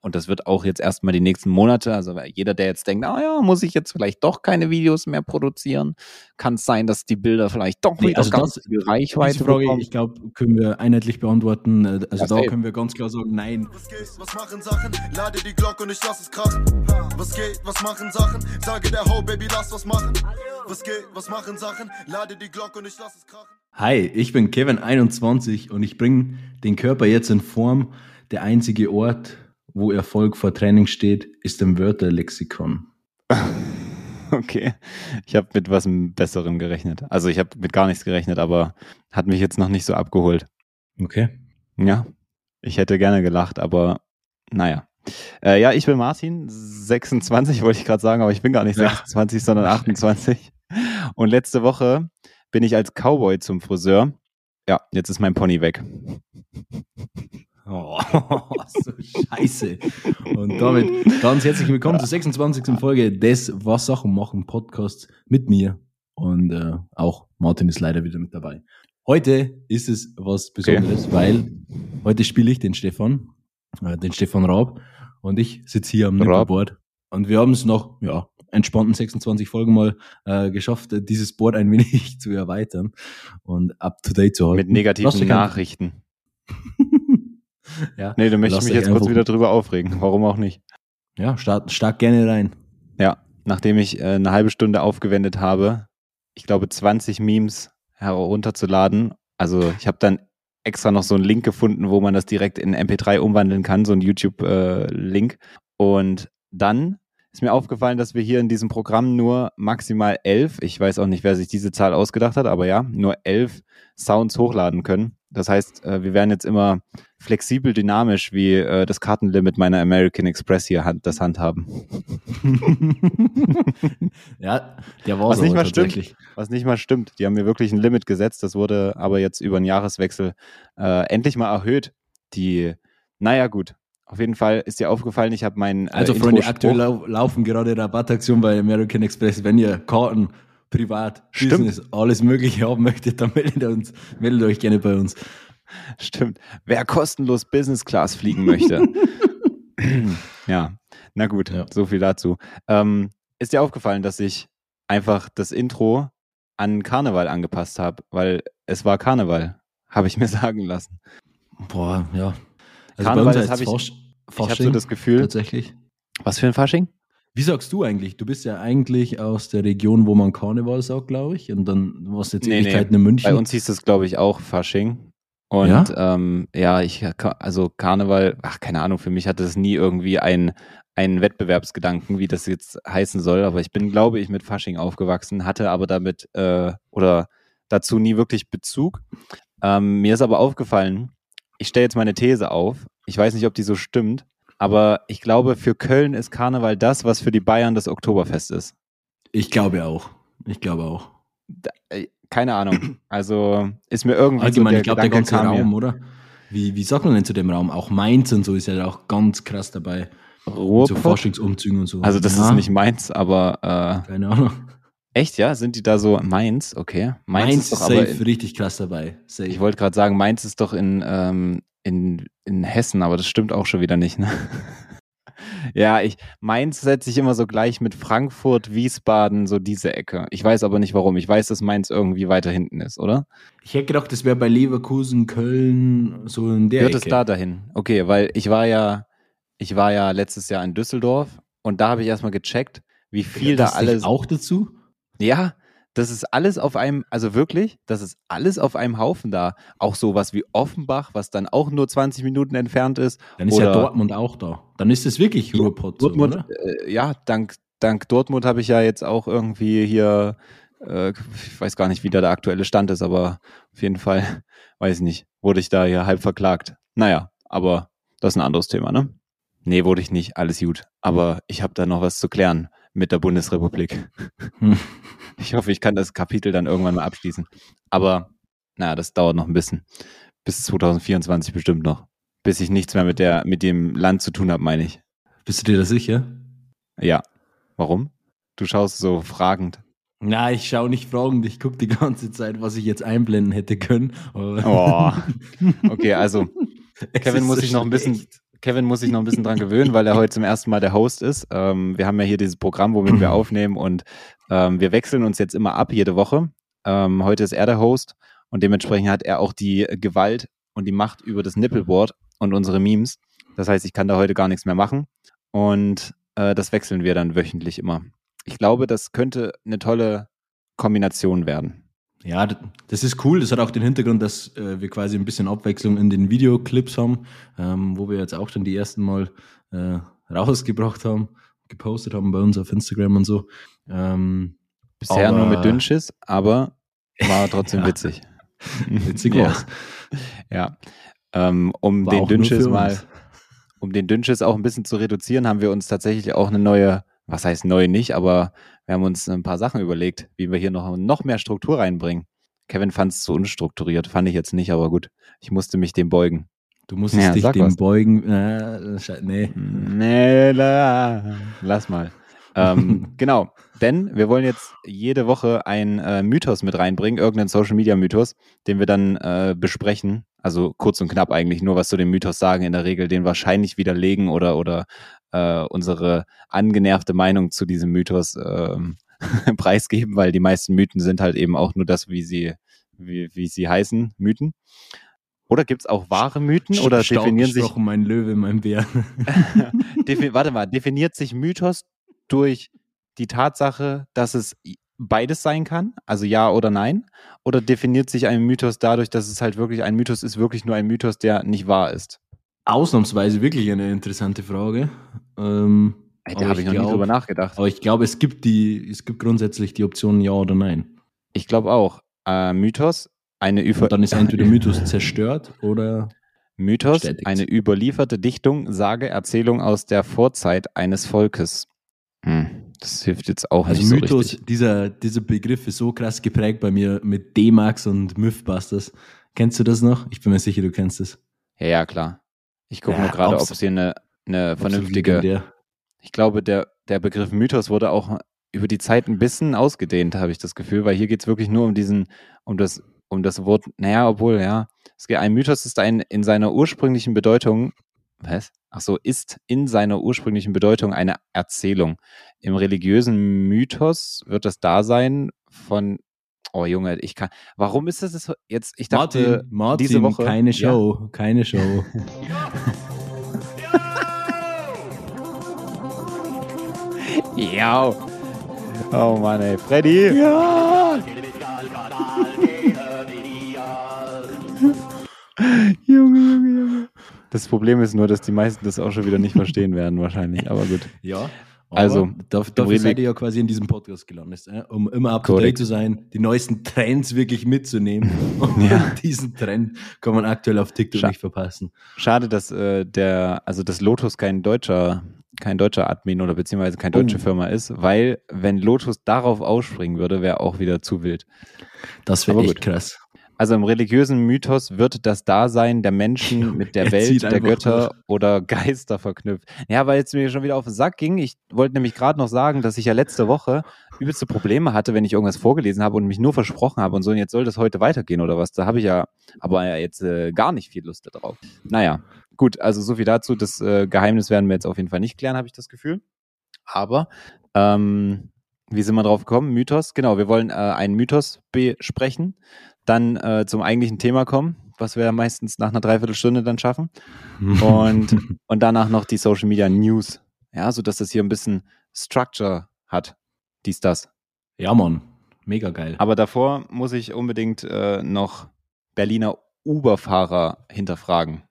Und das wird auch jetzt erstmal die nächsten Monate. Also jeder, der jetzt denkt, ah ja, muss ich jetzt vielleicht doch keine Videos mehr produzieren, kann es sein, dass die Bilder vielleicht doch Nee, wieder also ganz das- viel Reichweite Frage, bekommen. ich glaube, können wir einheitlich beantworten. Äh, Also Ja, da safe. können wir ganz klar sagen, nein. Was geht, was machen Sachen? Lade die Glocke und ich lass es krachen. Was geht, was machen Sachen? Sage der Ho, Baby, lass was machen. Was geht, was machen Sachen? Lade die Glocke und ich lass es krachen. Hi, ich bin Kevin21 und ich bringe den Körper jetzt in Form. Der einzige Ort, wo Erfolg vor Training steht, ist im Wörterlexikon. Okay. Ich habe mit was Besserem gerechnet. Also ich habe mit gar nichts gerechnet, aber hat mich jetzt noch nicht so abgeholt. Okay. Ja, ich hätte gerne gelacht, aber naja. Äh, ja, ich bin Martin, 26 wollte ich gerade sagen, aber ich bin gar nicht Ja. 26, sondern 28. Und letzte Woche bin ich als Cowboy zum Friseur. Ja, jetzt ist mein Pony weg. Oh, so scheiße. Und damit ganz herzlich willkommen zur 26. Folge des Was Sachen machen Podcasts mit mir. Und äh, auch Martin ist leider wieder mit dabei. Heute ist es was Besonderes, weil heute spiele ich den Stefan, äh, den Stefan Raab. Und ich sitze hier am. Nippelboard. Und wir haben es noch, ja, entspannten 26 Folgen mal äh, geschafft, dieses Board ein wenig zu erweitern und up to date zu halten. Mit negativen Nachrichten. ja, Nee, da möchte ich mich jetzt kurz wieder drüber aufregen. Warum auch nicht? ja, start, start gerne rein. Ja, nachdem ich äh, eine halbe Stunde aufgewendet habe, ich glaube 20 Memes herunterzuladen. Also ich habe dann extra noch so einen Link gefunden, wo man das direkt in MP3 umwandeln kann, so ein YouTube-Link. Und dann ist mir aufgefallen, dass wir hier in diesem Programm nur maximal elf, ich weiß auch nicht, wer sich diese Zahl ausgedacht hat, aber ja, nur elf Sounds hochladen können. Das heißt, äh, wir werden jetzt immer flexibel dynamisch, wie äh, das Kartenlimit meiner American Express hier hand, das handhaben. ja, der war Was so nicht mal stimmt. Was nicht mal stimmt. Die haben mir wirklich ein Limit gesetzt. Das wurde aber jetzt über den Jahreswechsel äh, endlich mal erhöht. Die, naja, gut. Auf jeden Fall ist dir aufgefallen, ich habe meinen. Äh, Also Freunde, aktuell lau laufen gerade Rabattaktionen bei American Express. Wenn ihr Karten, privat, Stimmt. Business, alles mögliche haben möchtet, dann meldet, uns, meldet euch gerne bei uns. Stimmt. Wer kostenlos Business Class fliegen möchte. ja, na gut, Ja. so viel dazu. Ähm, ist dir aufgefallen, dass ich einfach das Intro an Karneval angepasst habe, weil es war Karneval, habe ich mir sagen lassen. Boah, ja. Also Karneval, bei das uns hab heißt ich- Fasch Ich habe so das Gefühl. tatsächlich. Was für ein Fasching? Wie sagst du eigentlich? Du bist ja eigentlich aus der Region, wo man Karneval sagt, glaube ich. Und dann warst du jetzt Nee, nee. Ewigkeiten in München. Bei uns hieß es, glaube ich, auch Fasching. Und Ja? ähm, ja ich, also Karneval, ach, keine Ahnung, für mich hatte es nie irgendwie einen, einen Wettbewerbsgedanken, wie das jetzt heißen soll. Aber ich bin, glaube ich, mit Fasching aufgewachsen, hatte aber damit äh, oder dazu nie wirklich Bezug. Ähm, mir ist aber aufgefallen, ich stelle jetzt meine These auf. Ich weiß nicht, ob die so stimmt, aber ich glaube, für Köln ist Karneval das, was für die Bayern das Oktoberfest ist. ich glaube auch. Ich glaube auch. Da, äh, keine Ahnung. Also ist mir irgendwie Allgemein, so ich glaube, der ganze kam mir. Raum, oder? Wie, wie sagt man denn zu dem Raum? Auch Mainz und so ist ja auch ganz krass dabei. So Ruhrpott? Forschungsumzügen und so. Also das Ja, ist nicht meins, aber Keine Ahnung. äh, echt, ja? Sind die da so Mainz? Okay. Mainz, Mainz ist ist doch aber safe in, richtig krass dabei. Safe. ich wollte gerade sagen, Mainz ist doch in, ähm, in, in Hessen, aber das stimmt auch schon wieder nicht, ne? ja, ich, Mainz setze ich immer so gleich mit Frankfurt, Wiesbaden, so diese Ecke. Ich weiß aber nicht warum. Ich weiß, dass Mainz irgendwie weiter hinten ist, oder? Ich hätte gedacht, das wäre bei Leverkusen, Köln, so in der Gehört Ecke. es da dahin? Okay, weil ich war ja, ich war ja letztes Jahr in Düsseldorf und da habe ich erstmal gecheckt, wie viel das da alles. auch dazu? Ja, das ist alles auf einem, also wirklich, das ist alles auf einem Haufen da. Auch sowas wie Offenbach, was dann auch nur 20 Minuten entfernt ist. Dann ist ja Oder- Dortmund auch da. Dann ist es wirklich Ruhrpott, so, Dortmund, oder? äh, ja, dank, dank Dortmund habe ich ja jetzt auch irgendwie hier, äh, ich weiß gar nicht, wie da der aktuelle Stand ist, aber auf jeden Fall, weiß ich nicht, wurde ich da hier halb verklagt. Naja, aber das ist ein anderes Thema, ne? Nee, wurde ich nicht, alles gut. Aber ich habe da noch was zu klären mit der Bundesrepublik. Hm. Ich hoffe, ich kann das Kapitel dann irgendwann mal abschließen. Aber naja, das dauert noch ein bisschen. Bis 2024 bestimmt noch. Bis ich nichts mehr mit der, mit dem Land zu tun habe, meine ich. Bist du dir da sicher? Ja. Warum? Du schaust so fragend. Na, ich schaue nicht fragend, ich gucke die ganze Zeit, was ich jetzt einblenden hätte können. Oh. Okay, also Kevin muss so sich noch ein bisschen, schlecht. Kevin muss sich noch ein bisschen dran gewöhnen, weil er heute zum ersten Mal der Host ist. Ähm, wir haben ja hier dieses Programm, womit wir aufnehmen und ähm, wir wechseln uns jetzt immer ab jede Woche. Ähm, heute ist er der Host und dementsprechend hat er auch die Gewalt und die Macht über das Nippleboard und unsere Memes. Das heißt, ich kann da heute gar nichts mehr machen und äh, das wechseln wir dann wöchentlich immer. Ich glaube, das könnte eine tolle Kombination werden. Ja, das ist cool. Das hat auch den Hintergrund, dass äh, wir quasi ein bisschen Abwechslung in den Videoclips haben, ähm, wo wir jetzt auch schon die ersten Mal äh, rausgebracht haben, gepostet haben bei uns auf Instagram und so. Ähm, Bisher Aber- nur mit Dünnschiss, aber war trotzdem Ja. witzig. witzig ja. war's. Ja. Ähm, um War den Dünnschiss mal, um den Dünnschiss auch ein bisschen zu reduzieren, haben wir uns tatsächlich auch eine neue, was heißt neu nicht, aber wir haben uns ein paar Sachen überlegt, wie wir hier noch, noch mehr Struktur reinbringen. Kevin fand es zu unstrukturiert, fand ich jetzt nicht, aber gut. Ich musste mich dem beugen. Du musstest Ja, dich dem was. beugen. Äh, nee. Nee, la, lass mal. ähm, genau, denn wir wollen jetzt jede Woche einen äh, Mythos mit reinbringen, irgendeinen Social Media Mythos, den wir dann äh, besprechen. Also kurz und knapp eigentlich nur was zu dem Mythos sagen, in der Regel den wahrscheinlich widerlegen oder, oder äh, unsere angenervte Meinung zu diesem Mythos ähm, preisgeben, weil die meisten Mythen sind halt eben auch nur das, wie sie, wie, wie sie heißen, Mythen. Oder gibt es auch wahre Mythen oder Stark definieren sich mein Löwe, mein Bär. Warte mal, definiert sich Mythos durch die Tatsache, dass es beides sein kann, also ja oder nein? Oder definiert sich ein Mythos dadurch, dass es halt wirklich ein Mythos ist, wirklich nur ein Mythos, der nicht wahr ist? Ausnahmsweise wirklich eine interessante Frage. Ähm, da habe ich noch nie glaub- drüber nachgedacht. Aber ich glaube, es gibt die, es gibt grundsätzlich die Option Ja oder Nein. Ich glaube auch. Äh, Mythos, eine Über Und dann ist entweder Mythos zerstört oder Mythos, bestätigt. eine überlieferte Dichtung, Sage, Erzählung aus der Vorzeit eines Volkes. Hm, das hilft jetzt auch also nicht so Mythos, richtig. dieser, dieser Begriff ist so krass geprägt bei mir mit D-Max und Mythbusters. Kennst du das noch? Ich bin mir sicher, du kennst es. Ja, ja, klar. Ich gucke Ja, nur gerade, ob es hier eine, eine vernünftige. Ich glaube, der, der Begriff Mythos wurde auch über die Zeit ein bisschen ausgedehnt, habe ich das Gefühl, weil hier geht es wirklich nur um diesen, um das, um das Wort, naja, obwohl, ja, es geht, ein Mythos ist ein in seiner ursprünglichen Bedeutung, was? Ach so, ist in seiner ursprünglichen Bedeutung eine Erzählung. Im religiösen Mythos wird das Dasein von, oh Junge, ich kann, warum ist das jetzt, ich dachte, Martin, Martin, diese Woche, keine Ja. Show, keine Show. ja, oh Mann, ey, Freddy, ja, Junge, Junge, Junge. Das Problem ist nur, dass die meisten das auch schon wieder nicht verstehen werden, wahrscheinlich. Aber gut. Ja. Aber Also, dafür Reli- seid ihr ja quasi in diesem Podcast gelandet, äh, um immer up to date zu sein, die neuesten Trends wirklich mitzunehmen. Und Ja. diesen Trend kann man aktuell auf TikTok Scha- nicht verpassen. Schade, dass äh, der, also das Lotus kein deutscher, kein deutscher Admin oder beziehungsweise keine deutsche Oh. Firma ist, weil wenn Lotus darauf ausspringen würde, wäre auch wieder zu wild. Das wäre echt gut. krass. Also im religiösen Mythos wird das Dasein der Menschen mit der Er Welt, der Götter durch. oder Geister verknüpft. Ja, weil jetzt mir schon wieder auf den Sack ging. Ich wollte nämlich gerade noch sagen, dass ich ja letzte Woche übelste Probleme hatte, wenn ich irgendwas vorgelesen habe und mich nur versprochen habe und so. Und jetzt soll das heute weitergehen oder was? Da habe ich ja aber ja jetzt äh, gar nicht viel Lust darauf. Naja, gut, also so viel dazu. Das äh, Geheimnis werden wir jetzt auf jeden Fall nicht klären, habe ich das Gefühl. Aber ähm, wie sind wir drauf gekommen? Mythos, genau, wir wollen äh, einen Mythos besprechen, dann äh, zum eigentlichen Thema kommen, was wir meistens nach einer Dreiviertelstunde dann schaffen. Und, und danach noch die Social Media News. Ja, so dass das hier ein bisschen Structure hat. Dies, das. ja, Mann. Mega geil. Aber davor muss ich unbedingt äh, noch Berliner Uber-Fahrer hinterfragen.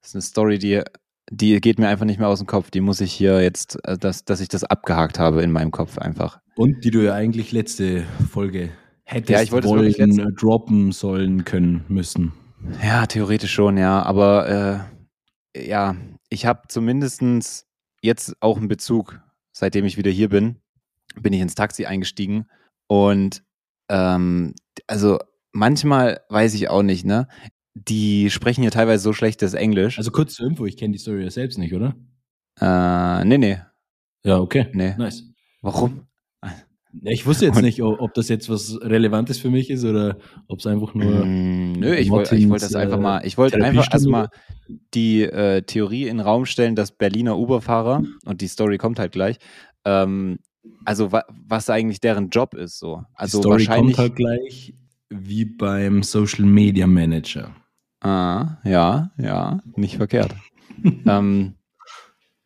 Das ist eine Story, die, die geht mir einfach nicht mehr aus dem Kopf. Die muss ich hier jetzt, äh, dass, dass ich das abgehakt habe in meinem Kopf einfach. Und die du ja eigentlich letzte Folge hättest Ja, ich wollen, wirklich letzte- äh, droppen sollen können müssen. Ja, theoretisch schon, ja. Aber äh, ja, ich habe zumindestens jetzt auch einen Bezug, seitdem ich wieder hier bin, bin ich ins Taxi eingestiegen. Und ähm, also manchmal weiß ich auch nicht, ne? Die sprechen ja teilweise so schlechtes Englisch. Also kurz zur Info, ich kenne die Story ja selbst nicht, oder? äh, nee, nee, Ja, okay. nee. Nice. Warum? Ich wusste jetzt nicht, ob das jetzt was Relevantes für mich ist oder ob es einfach nur. Mm, nö, ich wollte wollt das einfach äh, mal, ich wollte einfach erstmal die äh, Theorie in den Raum stellen, dass Berliner Uberfahrer, und die Story kommt halt gleich, ähm, also wa was eigentlich deren Job ist so. Also die Story wahrscheinlich. kommt halt gleich wie beim Social Media Manager. Ah, ja, ja, nicht verkehrt. ähm,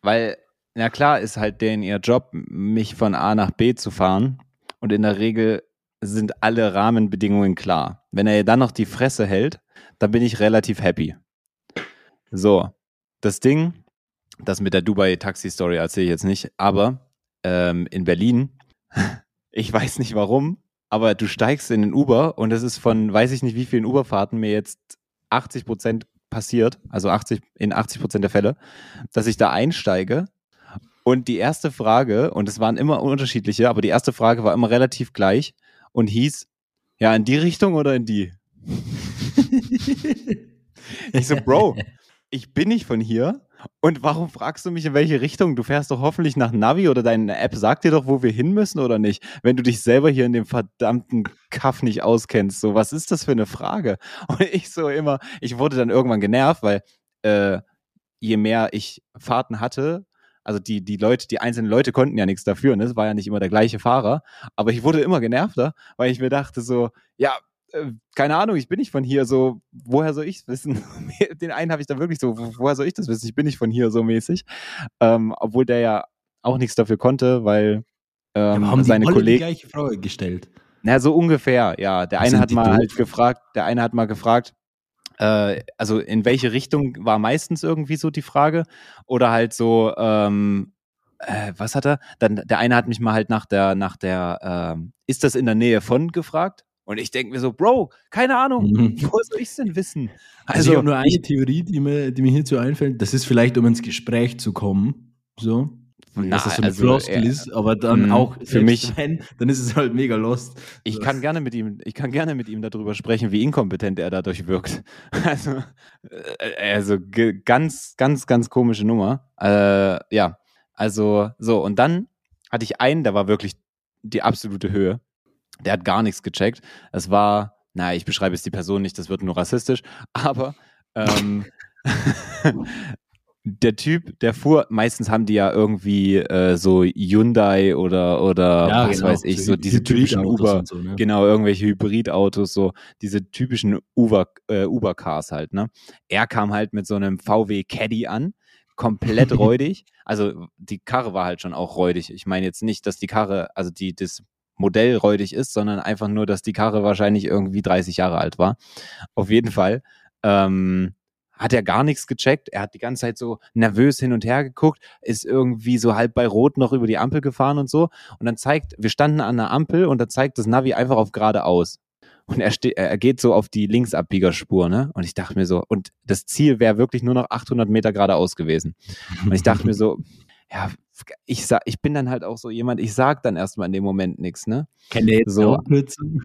weil, na klar, ist halt deren ihr Job, mich von A nach B zu fahren. Und in der Regel sind alle Rahmenbedingungen klar. Wenn er dann noch die Fresse hält, dann bin ich relativ happy. So, das Ding, das mit der Dubai-Taxi-Story erzähle ich jetzt nicht, aber ähm, in Berlin, ich weiß nicht warum, aber du steigst in den Uber und es ist von, weiß ich nicht wie vielen Uberfahrten mir jetzt 80 Prozent passiert, also 80, in 80 Prozent der Fälle, dass ich da einsteige und die erste Frage, und es waren immer unterschiedliche, aber die erste Frage war immer relativ gleich und hieß, ja, in die Richtung oder in die? ich so, Bro, ich bin nicht von hier. Und warum fragst du mich, in welche Richtung? Du fährst doch hoffentlich nach Navi oder deine App sagt dir doch, wo wir hin müssen oder nicht, wenn du dich selber hier in dem verdammten Kaff nicht auskennst. So, was ist das für eine Frage? Und ich so immer, ich wurde dann irgendwann genervt, weil äh, je mehr ich Fahrten hatte, also die, die Leute, die einzelnen Leute konnten ja nichts dafür, ne? Es war ja nicht immer der gleiche Fahrer, aber ich wurde immer genervter, weil ich mir dachte so, ja, äh, keine Ahnung, ich bin nicht von hier, so, woher soll ich es wissen? Den einen habe ich da wirklich so, woher soll ich das wissen? Ich bin nicht von hier so mäßig. Ähm, obwohl der ja auch nichts dafür konnte, weil ähm, ja, haben seine Kollegen. die gleiche Frage gestellt. Na, so ungefähr, ja. Der Was eine hat mal halt gefragt, der eine hat mal gefragt, äh, also in welche Richtung war meistens irgendwie so die Frage? Oder halt so, ähm, äh, was hat er? Dann der eine hat mich mal halt nach der, nach der, ähm, ist das in der Nähe von gefragt? Und ich denke mir so, Bro, keine Ahnung, Mhm. wo soll ich denn wissen? Also, ich habe nur eine Theorie, die mir, die mir hierzu einfällt. Das ist vielleicht, um ins Gespräch zu kommen. So. Na, dass das so eine also, Floskel äh, ist, aber dann mh, auch für mich- wenn, dann ist es halt mega lost. Ich kann gerne mit ihm, ich kann gerne mit ihm darüber sprechen, wie inkompetent er dadurch wirkt. Also, äh, also ganz, ganz, ganz komische Nummer. Äh, ja, also so und dann hatte ich einen, der war wirklich die absolute Höhe. Der hat gar nichts gecheckt. Es war, naja, ich beschreibe jetzt die Person nicht, das wird nur rassistisch, aber ähm, der Typ, der fuhr, meistens haben die ja irgendwie äh, so Hyundai oder, oder was weiß ich, so diese typischen Uber, So, ne? Genau, irgendwelche Hybridautos, so diese typischen Uber, äh, Uber-Cars halt, ne? Er kam halt mit so einem VW Caddy an, komplett räudig. Also die Karre war halt schon auch räudig. Ich meine jetzt nicht, dass die Karre, also die, das Modell räudig ist, sondern einfach nur, dass die Karre wahrscheinlich irgendwie 30 Jahre alt war. Auf jeden Fall. Ähm, hat er gar nichts gecheckt. Er hat die ganze Zeit so nervös hin und her geguckt, ist irgendwie so halb bei Rot noch über die Ampel gefahren und so. Und dann zeigt, wir standen an der Ampel und da zeigt das Navi einfach auf geradeaus. Und er, er geht so auf die Linksabbiegerspur, ne? Und ich dachte mir so, und das Ziel wäre wirklich nur noch 800 Meter geradeaus gewesen. Und ich dachte mir so, ja, ich sag, ich bin dann halt auch so jemand, ich sag dann erstmal in dem Moment nichts, ne? Kennt der jetzt So. eine Abkürzung?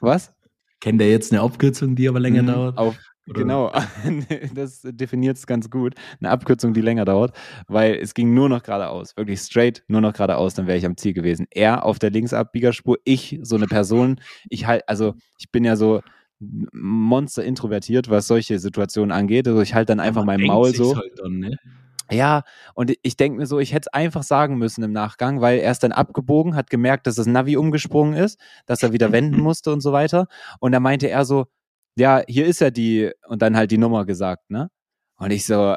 Was? Kennt der jetzt eine Abkürzung, die aber länger Mhm, dauert? Auf, Oder- genau, das definiert es ganz gut. Eine Abkürzung, die länger dauert, weil es ging nur noch geradeaus, wirklich straight, nur noch geradeaus, dann wäre ich am Ziel gewesen. Er auf der Linksabbiegerspur, ich, so eine Person, ich halt, also ich bin ja so monster introvertiert, was solche Situationen angeht. Also ich halte dann einfach mein Maul so. Halt dann, ne? Ja, und ich denke mir so, ich hätte es einfach sagen müssen im Nachgang, weil er ist dann abgebogen, hat gemerkt, dass das Navi umgesprungen ist, dass er wieder wenden musste und so weiter. Und da meinte er so, ja, hier ist ja die, und dann halt die Nummer gesagt, ne? Und ich so,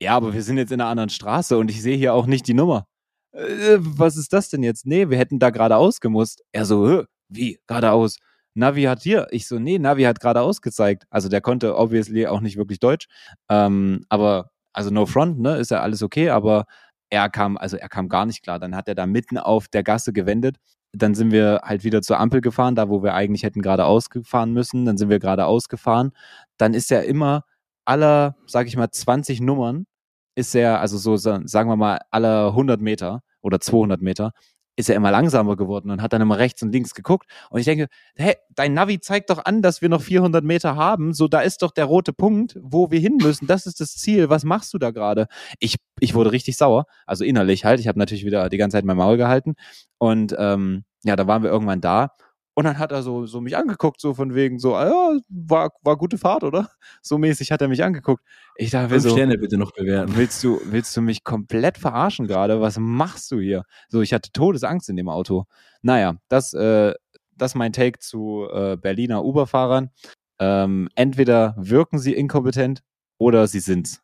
ja, aber wir sind jetzt in einer anderen Straße und ich sehe hier auch nicht die Nummer. Äh, was ist das denn jetzt? Nee, wir hätten da geradeaus gemusst. Er so, "Hä? wie, geradeaus? Navi hat hier. Ich so, nee, Navi hat geradeaus gezeigt. Also der konnte obviously auch nicht wirklich Deutsch. Ähm, aber, also no front, ne, ist ja alles okay, aber er kam, also er kam gar nicht klar. Dann hat er da mitten auf der Gasse gewendet. Dann sind wir halt wieder zur Ampel gefahren, da wo wir eigentlich hätten geradeaus gefahren müssen. Dann sind wir geradeaus gefahren. Dann ist er immer aller, sag ich mal, 20 Nummern ist er, also so sa- sagen wir mal, alle 100 Meter oder 200 Meter, ist er immer langsamer geworden und hat dann immer rechts und links geguckt. Und ich denke, hey, dein Navi zeigt doch an, dass wir noch 400 Meter haben. So, da ist doch der rote Punkt, wo wir hin müssen. Das ist das Ziel. Was machst du da gerade? Ich, ich wurde richtig sauer. Also innerlich halt. Ich habe natürlich wieder die ganze Zeit mein Maul gehalten. Und ähm, ja, da waren wir irgendwann da und dann hat er so, so mich angeguckt, so von wegen so, ah, ja, war, war gute Fahrt, oder? So mäßig hat er mich angeguckt. Ich dachte, Fünf so, Sterne bitte noch bewerten. willst du, willst du mich komplett verarschen gerade? Was machst du hier? So, ich hatte Todesangst in dem Auto. Naja, das, äh, das ist mein Take zu äh, Berliner Uber-Fahrern. Ähm, entweder wirken sie inkompetent oder sie sind's.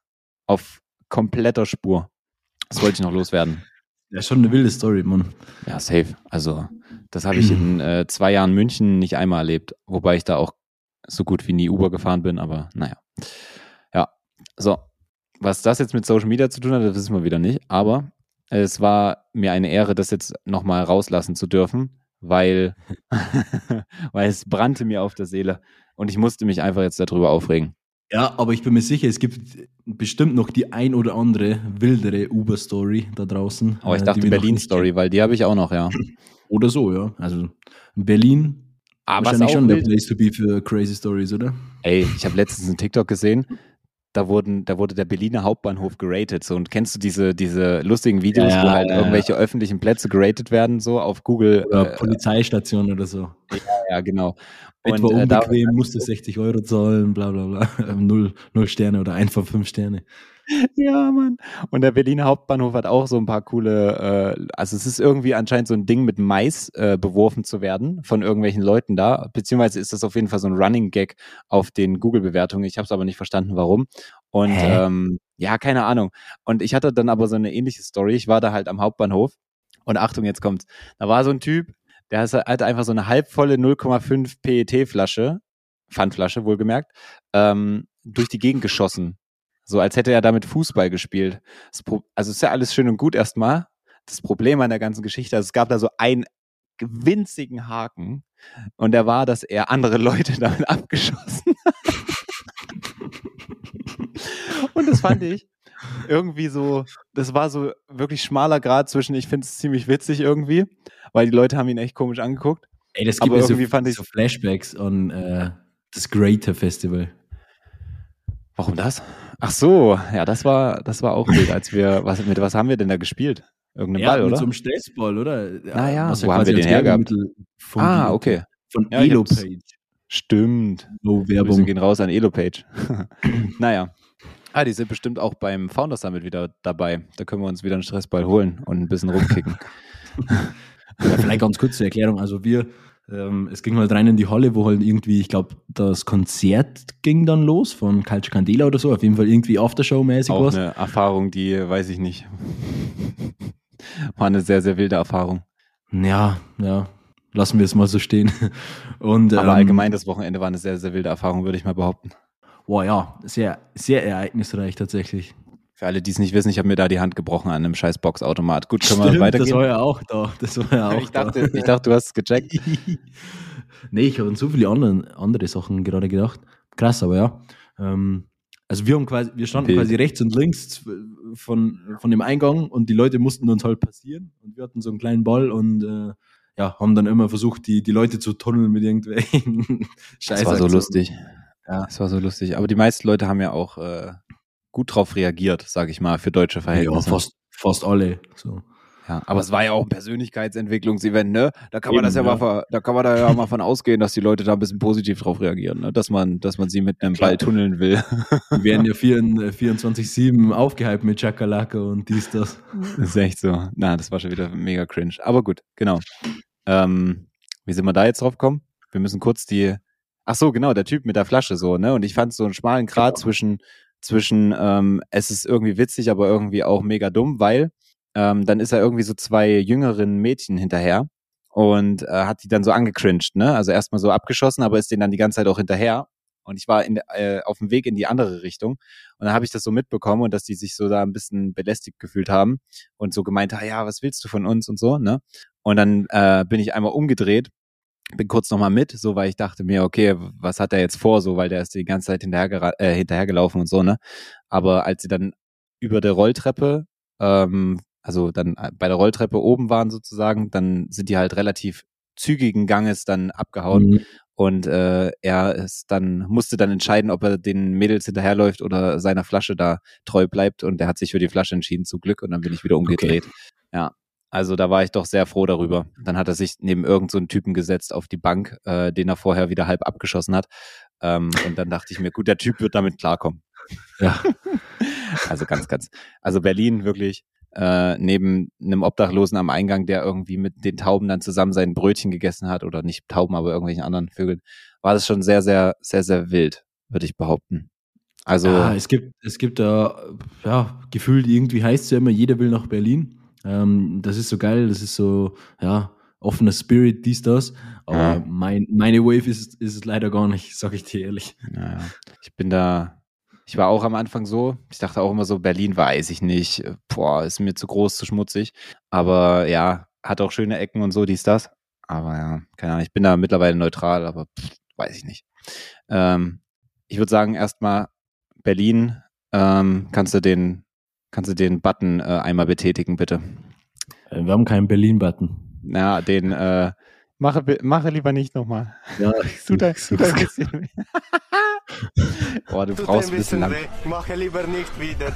Auf kompletter Spur. Das wollte ich noch loswerden. Ja, schon eine wilde Story, Mann. Ja, safe. Also, das habe ich in äh, zwei Jahren München nicht einmal erlebt, wobei ich da auch so gut wie nie Uber gefahren bin, aber naja. Ja, so. Was das jetzt mit Social Media zu tun hat, das wissen wir wieder nicht, aber es war mir eine Ehre, das jetzt nochmal rauslassen zu dürfen, weil, weil es brannte mir auf der Seele und ich musste mich einfach jetzt darüber aufregen. Ja, aber ich bin mir sicher, es gibt bestimmt noch die ein oder andere wildere Uber-Story da draußen. Aber ich äh, dachte Berlin-Story, weil die habe ich auch noch, ja. Oder so, ja. Also Berlin Aber wahrscheinlich schon der Place to be für crazy Stories, oder? Ey, ich habe letztens einen TikTok gesehen. Da, wurden, da wurde der Berliner Hauptbahnhof geratet. So, und kennst du diese, diese lustigen Videos, Ja, wo halt ja, irgendwelche öffentlichen Plätze geratet werden, so auf Google? Oder Äh, Polizeistation oder so. ja, genau. Etwa Und, äh, da- unbequem, musste 60 Euro zahlen, bla bla bla. Null, null Sterne oder einfach fünf Sterne. Ja, Mann. Und der Berliner Hauptbahnhof hat auch so ein paar coole, äh, also es ist irgendwie anscheinend so ein Ding mit Mais äh, beworfen zu werden von irgendwelchen Leuten da, beziehungsweise ist das auf jeden Fall so ein Running Gag auf den Google-Bewertungen. Ich habe es aber nicht verstanden, warum. Und Hä? ähm, ja, keine Ahnung. Und ich hatte dann aber so eine ähnliche Story. Ich war da halt am Hauptbahnhof und Achtung, jetzt kommt's. Da war so ein Typ, der hatte einfach so eine halbvolle 0,5 PET-Flasche, Pfandflasche wohlgemerkt, ähm, durch die Gegend geschossen. So als hätte er damit Fußball gespielt. Also ist ja alles schön und gut erstmal. Das Problem an der ganzen Geschichte, also es gab da so einen winzigen Haken und der war, dass er andere Leute damit abgeschossen hat. Und das fand ich irgendwie so, das war so wirklich schmaler Grad zwischen, ich finde es ziemlich witzig irgendwie, weil die Leute haben ihn echt komisch angeguckt. Ey, das Aber gibt so, irgendwie fand ich- so Flashbacks an äh, das Greater Festival. Warum das? Ach so, ja, das war, das war auch wild, als wir, was, mit was haben wir denn da gespielt? Irgendeinen Ball, mit oder? so einem Stressball, oder? Naja, was ja wo haben wir den hergehabt? Ah, okay. Von Ja, Elopage. Stimmt. No Werbung. gehen raus an Elopage. naja. Ah, die sind bestimmt auch beim Founders Summit wieder dabei. Da können wir uns wieder einen Stressball holen und ein bisschen rumkicken. Ja, vielleicht ganz kurz zur Erklärung. Also wir, ähm, es ging halt rein in die Halle, wo halt irgendwie, ich glaube, das Konzert ging dann los von Culture Candela oder so. Auf jeden Fall irgendwie Aftershow-mäßig auch was. eine Erfahrung, die, weiß ich nicht. War eine sehr, sehr wilde Erfahrung. Ja, ja. Lassen wir es mal so stehen. Und, Aber ähm, allgemein das Wochenende war eine sehr, sehr wilde Erfahrung, würde ich mal behaupten. Boah, ja, sehr, sehr ereignisreich tatsächlich. Für alle, die es nicht wissen, ich habe mir da die Hand gebrochen an einem scheiß Boxautomat. Gut, können wir Stimmt, weitergehen? Das war ja auch da. Das war ja auch ich, dachte, da. ich dachte, du hast es gecheckt. nee, ich habe an so viele anderen, andere Sachen gerade gedacht. Krass, aber ja. Ähm, also wir haben quasi, wir standen Wild. quasi rechts und links von, von dem Eingang und die Leute mussten uns halt passieren und wir hatten so einen kleinen Ball und äh, ja, haben dann immer versucht, die, die Leute zu tunneln mit irgendwelchen Das war so lustig. Ja. Das war so lustig. Aber die meisten Leute haben ja auch äh, gut drauf reagiert, sage ich mal, für deutsche Ja, Verhältnisse. fast, fast alle. So. Ja, aber es war ja auch ein Persönlichkeitsentwicklungsevent, ne? Da kann man das ja, Eben, mal, ja. ver- da kann man da ja mal von ausgehen, dass die Leute da ein bisschen positiv drauf reagieren, ne? Dass man, dass man sie mit einem klar. Ball tunneln will. Die werden ja 24-7 aufgehypt mit Chakalaka und dies, das. Das ist echt so. Na, das war schon wieder mega cringe. Aber gut, genau. Ähm, wie sind wir da jetzt drauf gekommen? Wir müssen kurz die. Ach so, genau, der Typ mit der Flasche so, ne? Und ich fand so einen schmalen Grat Genau. zwischen, zwischen, ähm, es ist irgendwie witzig, aber irgendwie auch mega dumm, weil ähm, dann ist er irgendwie so zwei jüngeren Mädchen hinterher und äh, hat die dann so angecringed, ne? Also erstmal so abgeschossen, aber ist denen dann die ganze Zeit auch hinterher. Und ich war in, äh, auf dem Weg in die andere Richtung. Und dann habe ich das so mitbekommen und dass die sich so da ein bisschen belästigt gefühlt haben und so gemeint, ah ja, was willst du von uns und so, ne? Und dann äh, bin ich einmal umgedreht, bin kurz nochmal mit, so weil ich dachte mir, okay, was hat er jetzt vor, so weil der ist die ganze Zeit hinterher, äh, hinterhergelaufen und so, ne? Aber als sie dann über der Rolltreppe, ähm, also dann bei der Rolltreppe oben waren sozusagen, dann sind die halt relativ zügigen Ganges dann abgehauen Mhm. und äh, er ist dann musste dann entscheiden, ob er den Mädels hinterherläuft oder seiner Flasche da treu bleibt und er hat sich für die Flasche entschieden, zu Glück und dann bin ich wieder umgedreht. Ja, Also da war ich doch sehr froh darüber. Dann hat er sich neben irgendeinen so Typen gesetzt auf die Bank, äh, den er vorher wieder halb abgeschossen hat. Ähm, und dann dachte ich mir, gut, der Typ wird damit klarkommen. Ja. Also ganz, ganz. Also Berlin wirklich äh, neben einem Obdachlosen am Eingang, der irgendwie mit den Tauben dann zusammen sein Brötchen gegessen hat oder nicht Tauben, aber irgendwelchen anderen Vögeln, war das schon sehr, sehr, sehr, sehr wild, würde ich behaupten. Also ja, es gibt, es gibt da, ja, gefühlt irgendwie heißt es ja immer, jeder will nach Berlin. Ähm, das ist so geil, das ist so, ja, offener Spirit, dies, das. Aber Ja. mein, meine Wave ist, ist es leider gar nicht, sag ich dir ehrlich. Naja, ich bin da, ich war auch am Anfang so, ich dachte auch immer so, Berlin weiß ich nicht, boah, ist mir zu groß, zu schmutzig. Aber ja, hat auch schöne Ecken und so, dies, das. Aber ja, keine Ahnung, ich bin da mittlerweile neutral, aber pff, weiß ich nicht. Ähm, ich würde sagen, erstmal Berlin, ähm, kannst du den, kannst du den Button äh, einmal betätigen, bitte? Äh, Wir haben keinen Berlin-Button. Na, den, äh, mache, mache lieber nicht nochmal. Ja, Tut ein tut ein bisschen weh. Boah, du brauchst ein ein bisschen lang. mache lieber nicht wieder.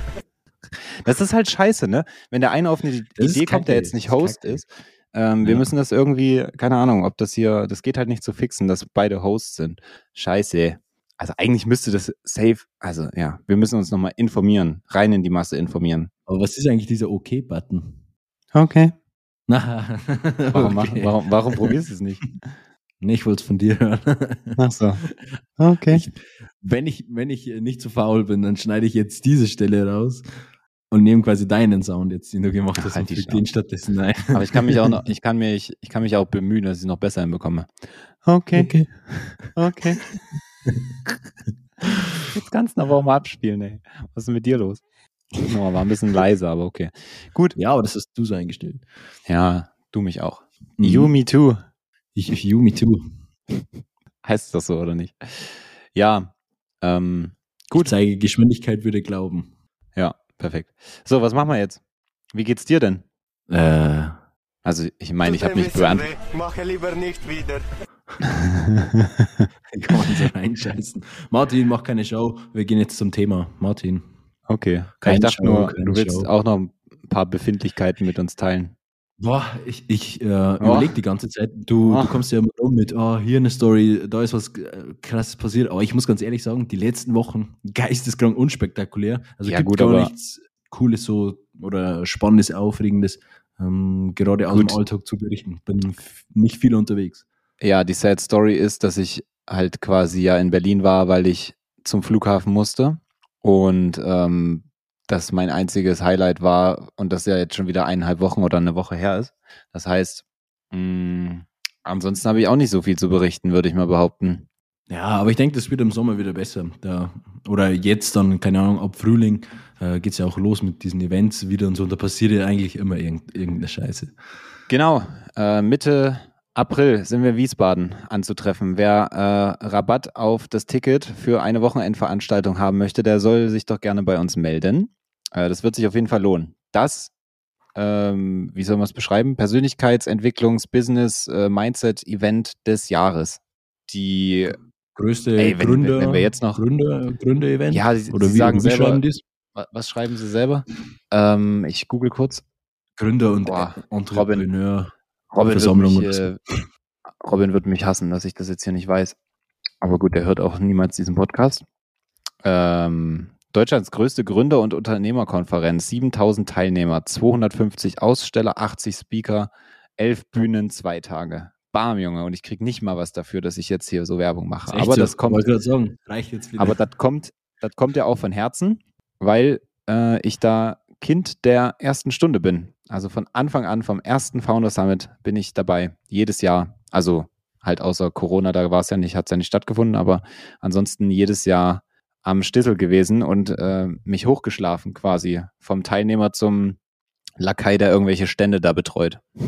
Das ist halt scheiße, ne? Wenn der eine auf eine Das Idee kommt, der jetzt nicht Host ist, ähm, wir Ja. müssen das irgendwie, keine Ahnung, ob das hier, das geht halt nicht zu fixen, dass beide Hosts sind. Scheiße. Also eigentlich müsste das safe, also ja, wir müssen uns nochmal informieren, rein in die Masse informieren. aber was ist eigentlich dieser OK-Button? Okay. Na, Warum, okay. warum, warum probierst du es nicht? Nee, ich wollte es von dir hören. Ach so. Okay. Ich, wenn, ich, wenn ich nicht zu faul bin, dann schneide ich jetzt diese Stelle raus und nehme quasi deinen Sound jetzt, den du gemacht Ach, hast, halt und füge den stattdessen ein. Aber ich kann mich auch noch, ich kann mich, ich kann mich auch bemühen, dass ich es noch besser hinbekomme. Okay. Okay. Jetzt kannst du aber auch mal abspielen, ey. Was ist denn mit dir los? No, war ein bisschen leiser, aber okay. Gut. Ja, aber das hast du so eingestellt. Ja, du mich auch. Mhm. You, me too. Ich, ich, you, me too. Heißt das so oder nicht? Ja. Ähm, Gut. Ich zeige Geschwindigkeit würde glauben. ja, perfekt. So, was machen wir jetzt? Wie geht's dir denn? Äh, Also, ich meine, ich habe mich beantwortet. mache lieber nicht wieder. kann man so reinscheißen. Martin, mach keine Show. Wir gehen jetzt zum Thema. Martin. okay. Keine ich dachte Show, nur, du willst Show. auch noch ein paar Befindlichkeiten mit uns teilen. Boah, ich, ich äh, überlege die ganze Zeit. Du, Oh. du kommst ja immer rum mit, oh, hier eine Story, da ist was äh, krasses passiert. Aber ich muss ganz ehrlich sagen, die letzten Wochen geisteskrank unspektakulär. Also Ja, gibt gut, gar nichts Cooles so oder Spannendes, Aufregendes, ähm, gerade aus Gut. dem Alltag zu berichten. Bin nicht viel unterwegs. Ja, die Sad Story ist, dass ich halt quasi ja in Berlin war, weil ich zum Flughafen musste und ähm, das mein einziges Highlight war und das ja jetzt schon wieder eineinhalb Wochen oder eine Woche her ist. Das heißt, mh, ansonsten habe ich auch nicht so viel zu berichten, würde ich mal behaupten. Ja, aber ich denke, das wird im Sommer wieder besser. Da, oder jetzt dann, keine Ahnung, ab Frühling äh, geht es ja auch los mit diesen Events wieder und so. Und da passiert ja eigentlich immer irgend, irgendeine Scheiße. Genau, äh, Mitte April sind wir in Wiesbaden anzutreffen. Wer äh, Rabatt auf das Ticket für eine Wochenendveranstaltung haben möchte, der soll sich doch gerne bei uns melden. Äh, das wird sich auf jeden Fall lohnen. Das, ähm, wie soll man es beschreiben? Persönlichkeitsentwicklungs-, Business-, äh, Mindset-Event des Jahres. Die, Größte Ey, wenn- Gründer, wenn wir jetzt noch- Gründer, Gründer-Event? ja, sie, Oder sie wie, sagen wie selber, schreiben die's? wa- was schreiben sie selber? Ähm, ich google kurz. Gründer und Boah, Entrepreneur. Robin wird, Versammlung mich, äh, Robin wird mich hassen, dass ich das jetzt hier nicht weiß. Aber gut, er hört auch niemals diesen Podcast. Ähm, Deutschlands größte Gründer- und Unternehmerkonferenz, 7000 Teilnehmer, 250 Aussteller, 80 Speaker, 11 Bühnen, zwei Tage. Bam, Junge. Und ich krieg nicht mal was dafür, dass ich jetzt hier so Werbung mache. Echt Aber so. das kommt, sagen, reicht jetzt wieder. aber das kommt, das kommt ja auch von Herzen, weil äh, ich da Kind der ersten Stunde bin. Also von Anfang an, vom ersten Founder Summit bin ich dabei. Jedes Jahr. Also halt außer Corona, da war es ja nicht, hat es ja nicht stattgefunden, aber ansonsten jedes Jahr am Stissel gewesen und äh, mich hochgeschlafen quasi. Vom Teilnehmer zum Lakai, der irgendwelche Stände da betreut.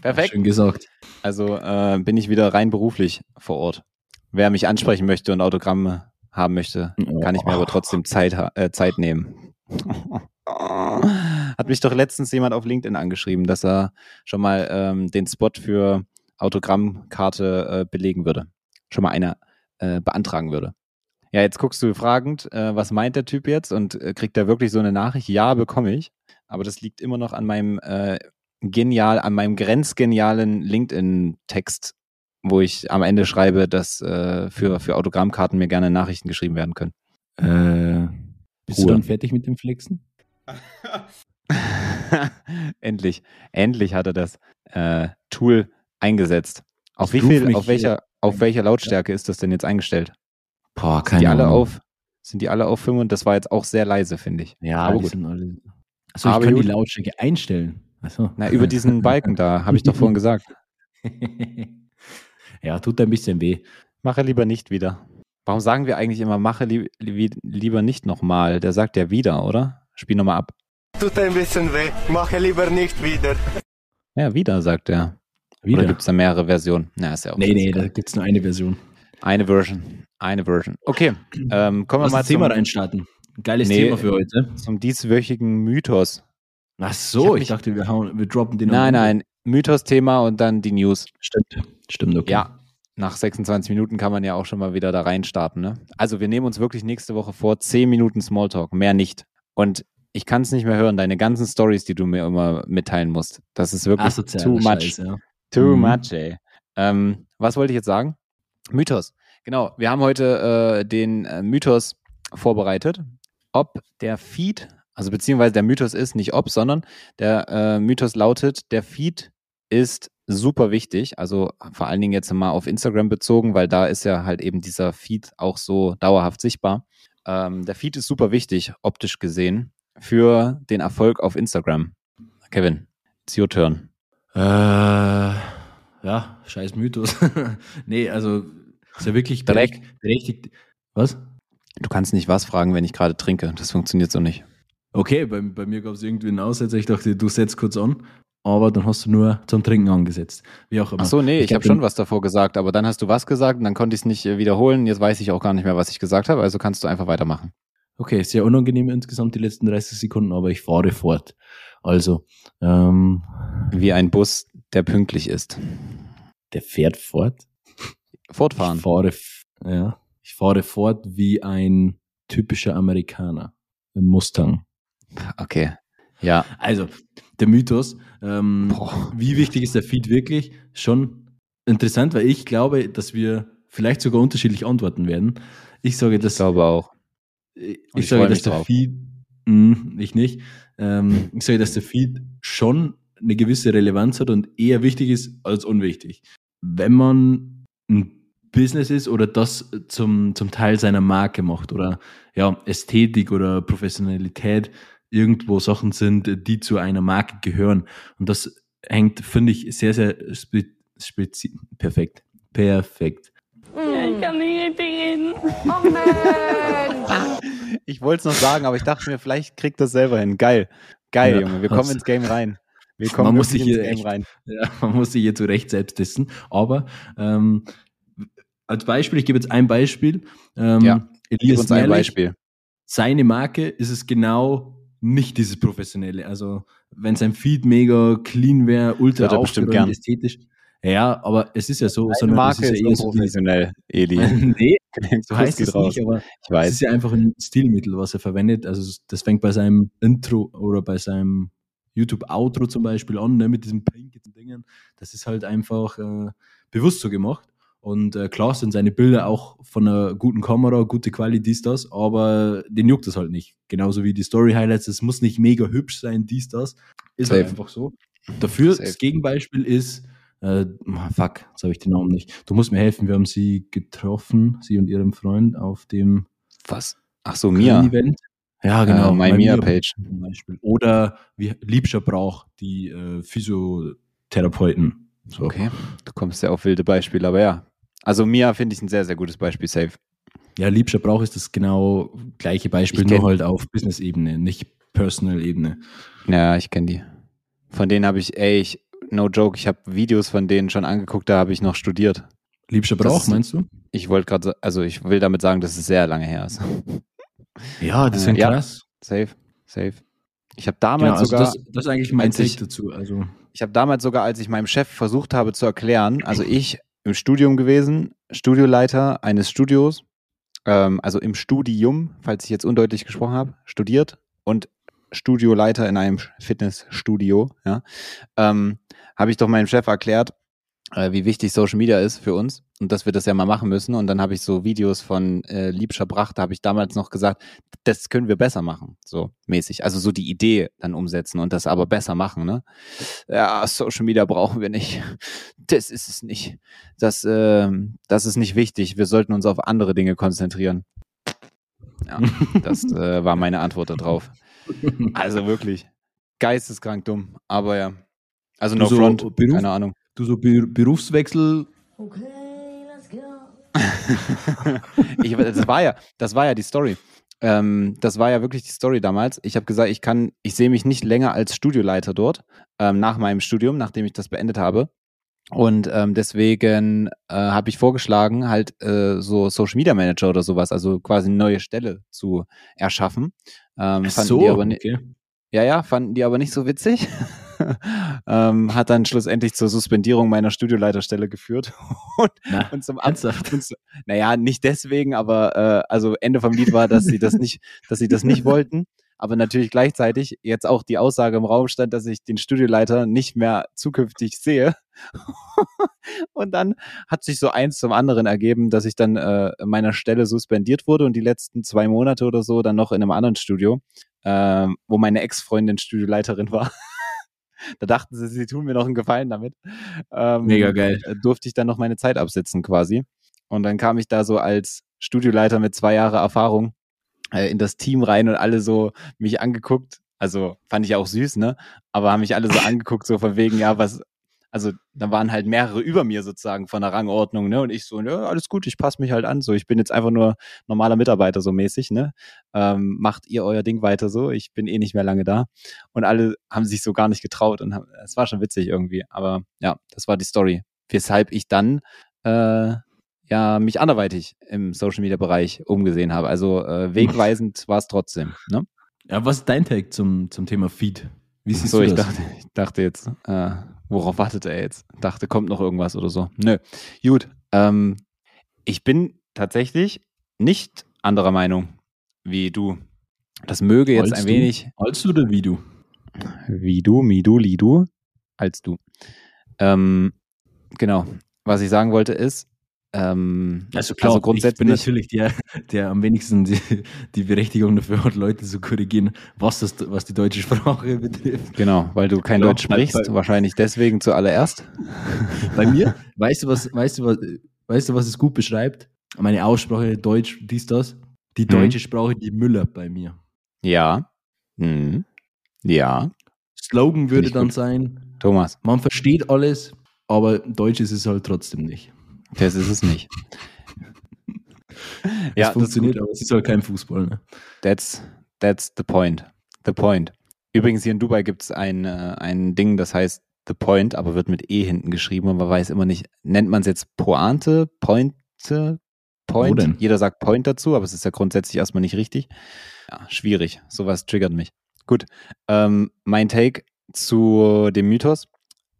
Perfekt. Schön gesagt. Also äh, bin ich wieder rein beruflich vor Ort. Wer mich ansprechen möchte und Autogramme haben möchte, kann ich mir aber trotzdem Zeit, ha- äh, Zeit nehmen. Hat mich doch letztens jemand auf LinkedIn angeschrieben, dass er schon mal ähm, den Spot für Autogrammkarte äh, belegen würde. Schon mal eine äh, beantragen würde. Ja, jetzt guckst du fragend, äh, was meint der Typ jetzt und äh, kriegt er wirklich so eine Nachricht? Ja, bekomme ich. aber das liegt immer noch an meinem äh, genial, an meinem grenzgenialen LinkedIn-Text, wo ich am Ende schreibe, dass äh, für, für Autogrammkarten mir gerne Nachrichten geschrieben werden können. Äh, bist Ruhe. du dann fertig mit dem Flexen? endlich, endlich hat er das äh, Tool eingesetzt. Auf Ich wie viel, auf welcher, auf welcher Lautstärke ist das denn jetzt eingestellt? Boah, Sind keine die alle Ahnung. auf, sind die alle auf 5 und das war jetzt auch sehr leise, finde ich. Ja, aber die gut. sind alle. Achso, ich Aber kann gut. die Lautstärke einstellen. Achso. Na, über diesen Balken da, habe ich doch vorhin gesagt. ja, tut ein bisschen weh. Mache lieber nicht wieder. Warum sagen wir eigentlich immer, mache li li lieber nicht nochmal? Der sagt ja wieder, oder? Spiel nochmal ab. Tut ein bisschen weh, mache lieber nicht wieder. Ja, wieder, sagt er. Wieder. Oder gibt es da mehrere Versionen? Na, ist ja auch nee, nee, scheißegal. da gibt es nur eine Version. Eine Version. Eine Version. Okay, ähm, kommen wir mal das Thema zum, reinstarten. Geiles Nee. Thema für heute. zum dieswöchigen Mythos. Ach Ich so, ich, mich- dachte, wir, hauen, wir droppen den. Nein, nein, Mythos-Thema und dann die News. Stimmt. Stimmt, okay. Ja, nach 26 Minuten kann man ja auch schon mal wieder da reinstarten. Ne? Also wir nehmen uns wirklich nächste Woche vor, 10 Minuten Smalltalk, mehr nicht. Und ich kann es nicht mehr hören, deine ganzen Stories, die du mir immer mitteilen musst. Das ist wirklich Asoziale too much. Scheiße, ja. Too Mhm. much, ey. Ähm, was wollte ich jetzt sagen? Mythos. Genau, wir haben heute äh, den äh, Mythos vorbereitet, ob der Feed, also beziehungsweise der Mythos ist nicht ob, sondern der äh, Mythos lautet, der Feed ist super wichtig, also vor allen Dingen jetzt mal auf Instagram bezogen, weil da ist ja halt eben dieser Feed auch so dauerhaft sichtbar. Ähm, der Feed ist super wichtig, optisch gesehen, für den Erfolg auf Instagram. Kevin, it's your turn. Äh, ja, scheiß Mythos. nee, also ist ja wirklich Dreck. berechtigt. berechtigt. Was? Du kannst nicht was fragen, wenn ich gerade trinke. Das funktioniert so nicht. Okay, bei, bei mir gab es irgendwie einen Aussetzer. Ich dachte, du setzt kurz an, aber dann hast du nur zum Trinken angesetzt. Wie auch immer. Ach so, nee, ich, glaub, habe schon den- was davor gesagt, aber dann hast du was gesagt und dann konnte ich es nicht äh, wiederholen. Jetzt weiß ich auch gar nicht mehr, was ich gesagt habe, also kannst du einfach weitermachen. Okay, sehr unangenehm insgesamt die letzten 30 Sekunden, aber ich fahre fort. Also, ähm, Wie ein Bus, der pünktlich ist. der fährt fort. Fortfahren. Ich fahre, ja, ich fahre fort wie ein typischer Amerikaner. Ein Mustang. Okay. Ja. Also, der Mythos, ähm, wie wichtig ist der Feed wirklich? Schon interessant, weil ich glaube, dass wir vielleicht sogar unterschiedlich antworten werden. Ich sage, Ich dass, glaube auch. ich, ich sage, dass der drauf. Feed, Hm, ich nicht, ähm, ich sage, dass der Feed schon eine gewisse Relevanz hat und eher wichtig ist als unwichtig. Wenn man ein Business ist oder das zum, zum Teil seiner Marke macht oder ja, Ästhetik oder Professionalität irgendwo Sachen sind, die zu einer Marke gehören. Und das hängt, finde ich, sehr, sehr spe spezi perfekt. Perfekt. Ja, ich kann nicht richtig reden. Ich wollte es noch sagen, aber ich dachte mir, vielleicht kriegt das selber hin. Geil. Geil, Ja, Junge. Wir kommen ins Game rein. Wir kommen Man muss sich ins hier Game echt- rein. Ja, man muss sich hier zu Recht selbst testen. Aber ähm, als Beispiel, ich gebe jetzt ein Beispiel. Ähm, Ja, Gib Elias uns ein Merlich, Beispiel. seine Marke ist es genau nicht dieses Professionelle. Also wenn sein Feed mega clean wäre, ultra er aufgeräumt, ästhetisch. Ja, aber es ist ja so, Deine sondern Marke es ist ist ja eher so unprofessionell, Eli. nee, so so heißt es nicht, aber Ich es weiß. ist ja einfach ein Stilmittel, was er verwendet. Also das fängt bei seinem Intro oder bei seinem YouTube-Outro zum Beispiel an, ne, mit diesen blinkigen Dingen. Das ist halt einfach äh, bewusst so gemacht. Und äh, klar sind seine Bilder auch von einer guten Kamera, gute Qualität, dies, das, aber den juckt das halt nicht. Genauso wie die Story-Highlights, es muss nicht mega hübsch sein, dies, das. Ist halt einfach so. Dafür, Safe. das Gegenbeispiel ist, äh, fuck, jetzt habe ich den Namen nicht. Du musst mir helfen, wir haben sie getroffen, sie und ihrem Freund auf dem Was? Ach so, Mia. Event. Ja, genau. Äh, My My Mia Page. Zum Beispiel. Oder wie Liebscher Brauch, die äh, Physiotherapeuten. So. Okay. Du kommst ja auf wilde Beispiele, aber ja. Also Mia finde ich ein sehr, sehr gutes Beispiel. Safe. Ja, Liebscher Brauch ist das genau gleiche Beispiel, nur halt auf Business-Ebene, nicht Personal-Ebene. Ja, ich kenne die. Von denen habe ich, ey, ich, no joke, ich habe Videos von denen schon angeguckt, da habe ich noch studiert. Liebscher Das Brauch, ist- meinst du? Ich wollte gerade, also ich will damit sagen, dass es sehr lange her ist. Ja, die Äh, sind ja. krass. Safe, safe. Ich habe damals Genau, also sogar, das, das ist eigentlich mein Take ich- dazu. Also, ich habe damals sogar, als ich meinem Chef versucht habe zu erklären, also ich im Studium gewesen, Studioleiter eines Studios, ähm, also im Studium, falls ich jetzt undeutlich gesprochen habe, studiert und Studioleiter in einem Fitnessstudio, ja, ähm, habe ich doch meinem Chef erklärt, äh, wie wichtig Social Media ist für uns und dass wir das ja mal machen müssen. Und dann habe ich so Videos von äh, Liebscher Bracht, da habe ich damals noch gesagt, das können wir besser machen, so mäßig. Also so die Idee dann umsetzen und das aber besser machen. Ne? Ja, Social Media brauchen wir nicht. Das ist es nicht. Das, äh, das ist nicht wichtig. Wir sollten uns auf andere Dinge konzentrieren. Ja, das äh, war meine Antwort darauf. Also wirklich geisteskrank dumm. Aber ja. Also no so front, Beruf- keine Ahnung. Du so Be Berufswechsel, Okay, let's go. ich, das war ja, das war ja die Story. Ähm, das war ja wirklich die Story damals. Ich habe gesagt, ich kann, ich sehe mich nicht länger als Studioleiter dort ähm, nach meinem Studium, nachdem ich das beendet habe. Und ähm, deswegen äh, habe ich vorgeschlagen, halt äh, so Social Media Manager oder sowas, also quasi eine neue Stelle zu erschaffen. Ähm, fanden die aber okay. ja, ja, fanden die aber nicht so witzig. ähm, hat dann schlussendlich zur Suspendierung meiner Studioleiterstelle geführt. und, Na, und zum so, naja, nicht deswegen, aber äh, also Ende vom Lied war, dass sie das nicht, dass sie das nicht wollten. Aber natürlich gleichzeitig jetzt auch die Aussage im Raum stand, dass ich den Studioleiter nicht mehr zukünftig sehe. und dann hat sich so eins zum anderen ergeben, dass ich dann äh, meiner Stelle suspendiert wurde und die letzten zwei Monate oder so dann noch in einem anderen Studio, ähm, wo meine Ex-Freundin Studioleiterin war. Da dachten sie, sie tun mir noch einen Gefallen damit. Ähm, Mega geil. äh, Durfte ich dann noch meine Zeit absitzen quasi. Und dann kam ich da so als Studioleiter mit zwei Jahre Erfahrung äh, in das Team rein und alle so mich angeguckt. Also fand ich auch süß, ne? Aber haben mich alle so angeguckt, so von wegen, ja, was, also da waren halt mehrere über mir sozusagen von der Rangordnung, ne? Und ich so, ja, alles gut, ich passe mich halt an. So, ich bin jetzt einfach nur normaler Mitarbeiter, so mäßig, ne? Ähm, macht ihr euer Ding weiter so, ich bin eh nicht mehr lange da. Und alle haben sich so gar nicht getraut und es war schon witzig irgendwie. Aber ja, das war die Story. Weshalb ich dann äh, ja mich anderweitig im Social Media Bereich umgesehen habe. Also äh, wegweisend war es trotzdem. Ne? Ja, was ist dein Take zum, zum Thema Feed? Wie siehst So, du ich das? dachte, ich dachte jetzt, äh, worauf wartet er jetzt? Dachte, kommt noch irgendwas oder so. Nö. Gut. Ähm, ich bin tatsächlich nicht anderer Meinung wie du. Das möge jetzt Als ein du? wenig Als oder wie du? wie du, Midu, Lidu, als du. Ähm, genau. Was ich sagen wollte ist, ähm, Also klar, also ich bin grundsätzlich, natürlich der, der am wenigsten die, die Berechtigung dafür hat, Leute zu korrigieren, was, das, was die deutsche Sprache betrifft. genau, weil du kein Ja, Deutsch sprichst, bei- wahrscheinlich deswegen zuallererst. Bei mir, weißt du, was, weißt du, was, weißt du, was es gut beschreibt? Meine Aussprache, Deutsch, dies, das. Die deutsche Sprache, die Müller bei mir. Ja. Hm. Ja. Slogan würde dann gut. sein, Thomas, man versteht alles, aber Deutsch ist es halt trotzdem nicht. Das ist es nicht. Es ja, das funktioniert, aber es ist halt kein Fußball. Ne? That's, that's the point. The point. Übrigens, hier in Dubai gibt es ein, äh, ein Ding, das heißt The Point, aber wird mit E hinten geschrieben und man weiß immer nicht, nennt man es jetzt Pointe, Pointe, Point? Jeder sagt Point dazu, aber es ist ja grundsätzlich erstmal nicht richtig. Ja, schwierig. Sowas triggert mich. Gut. Ähm, mein Take zu dem Mythos.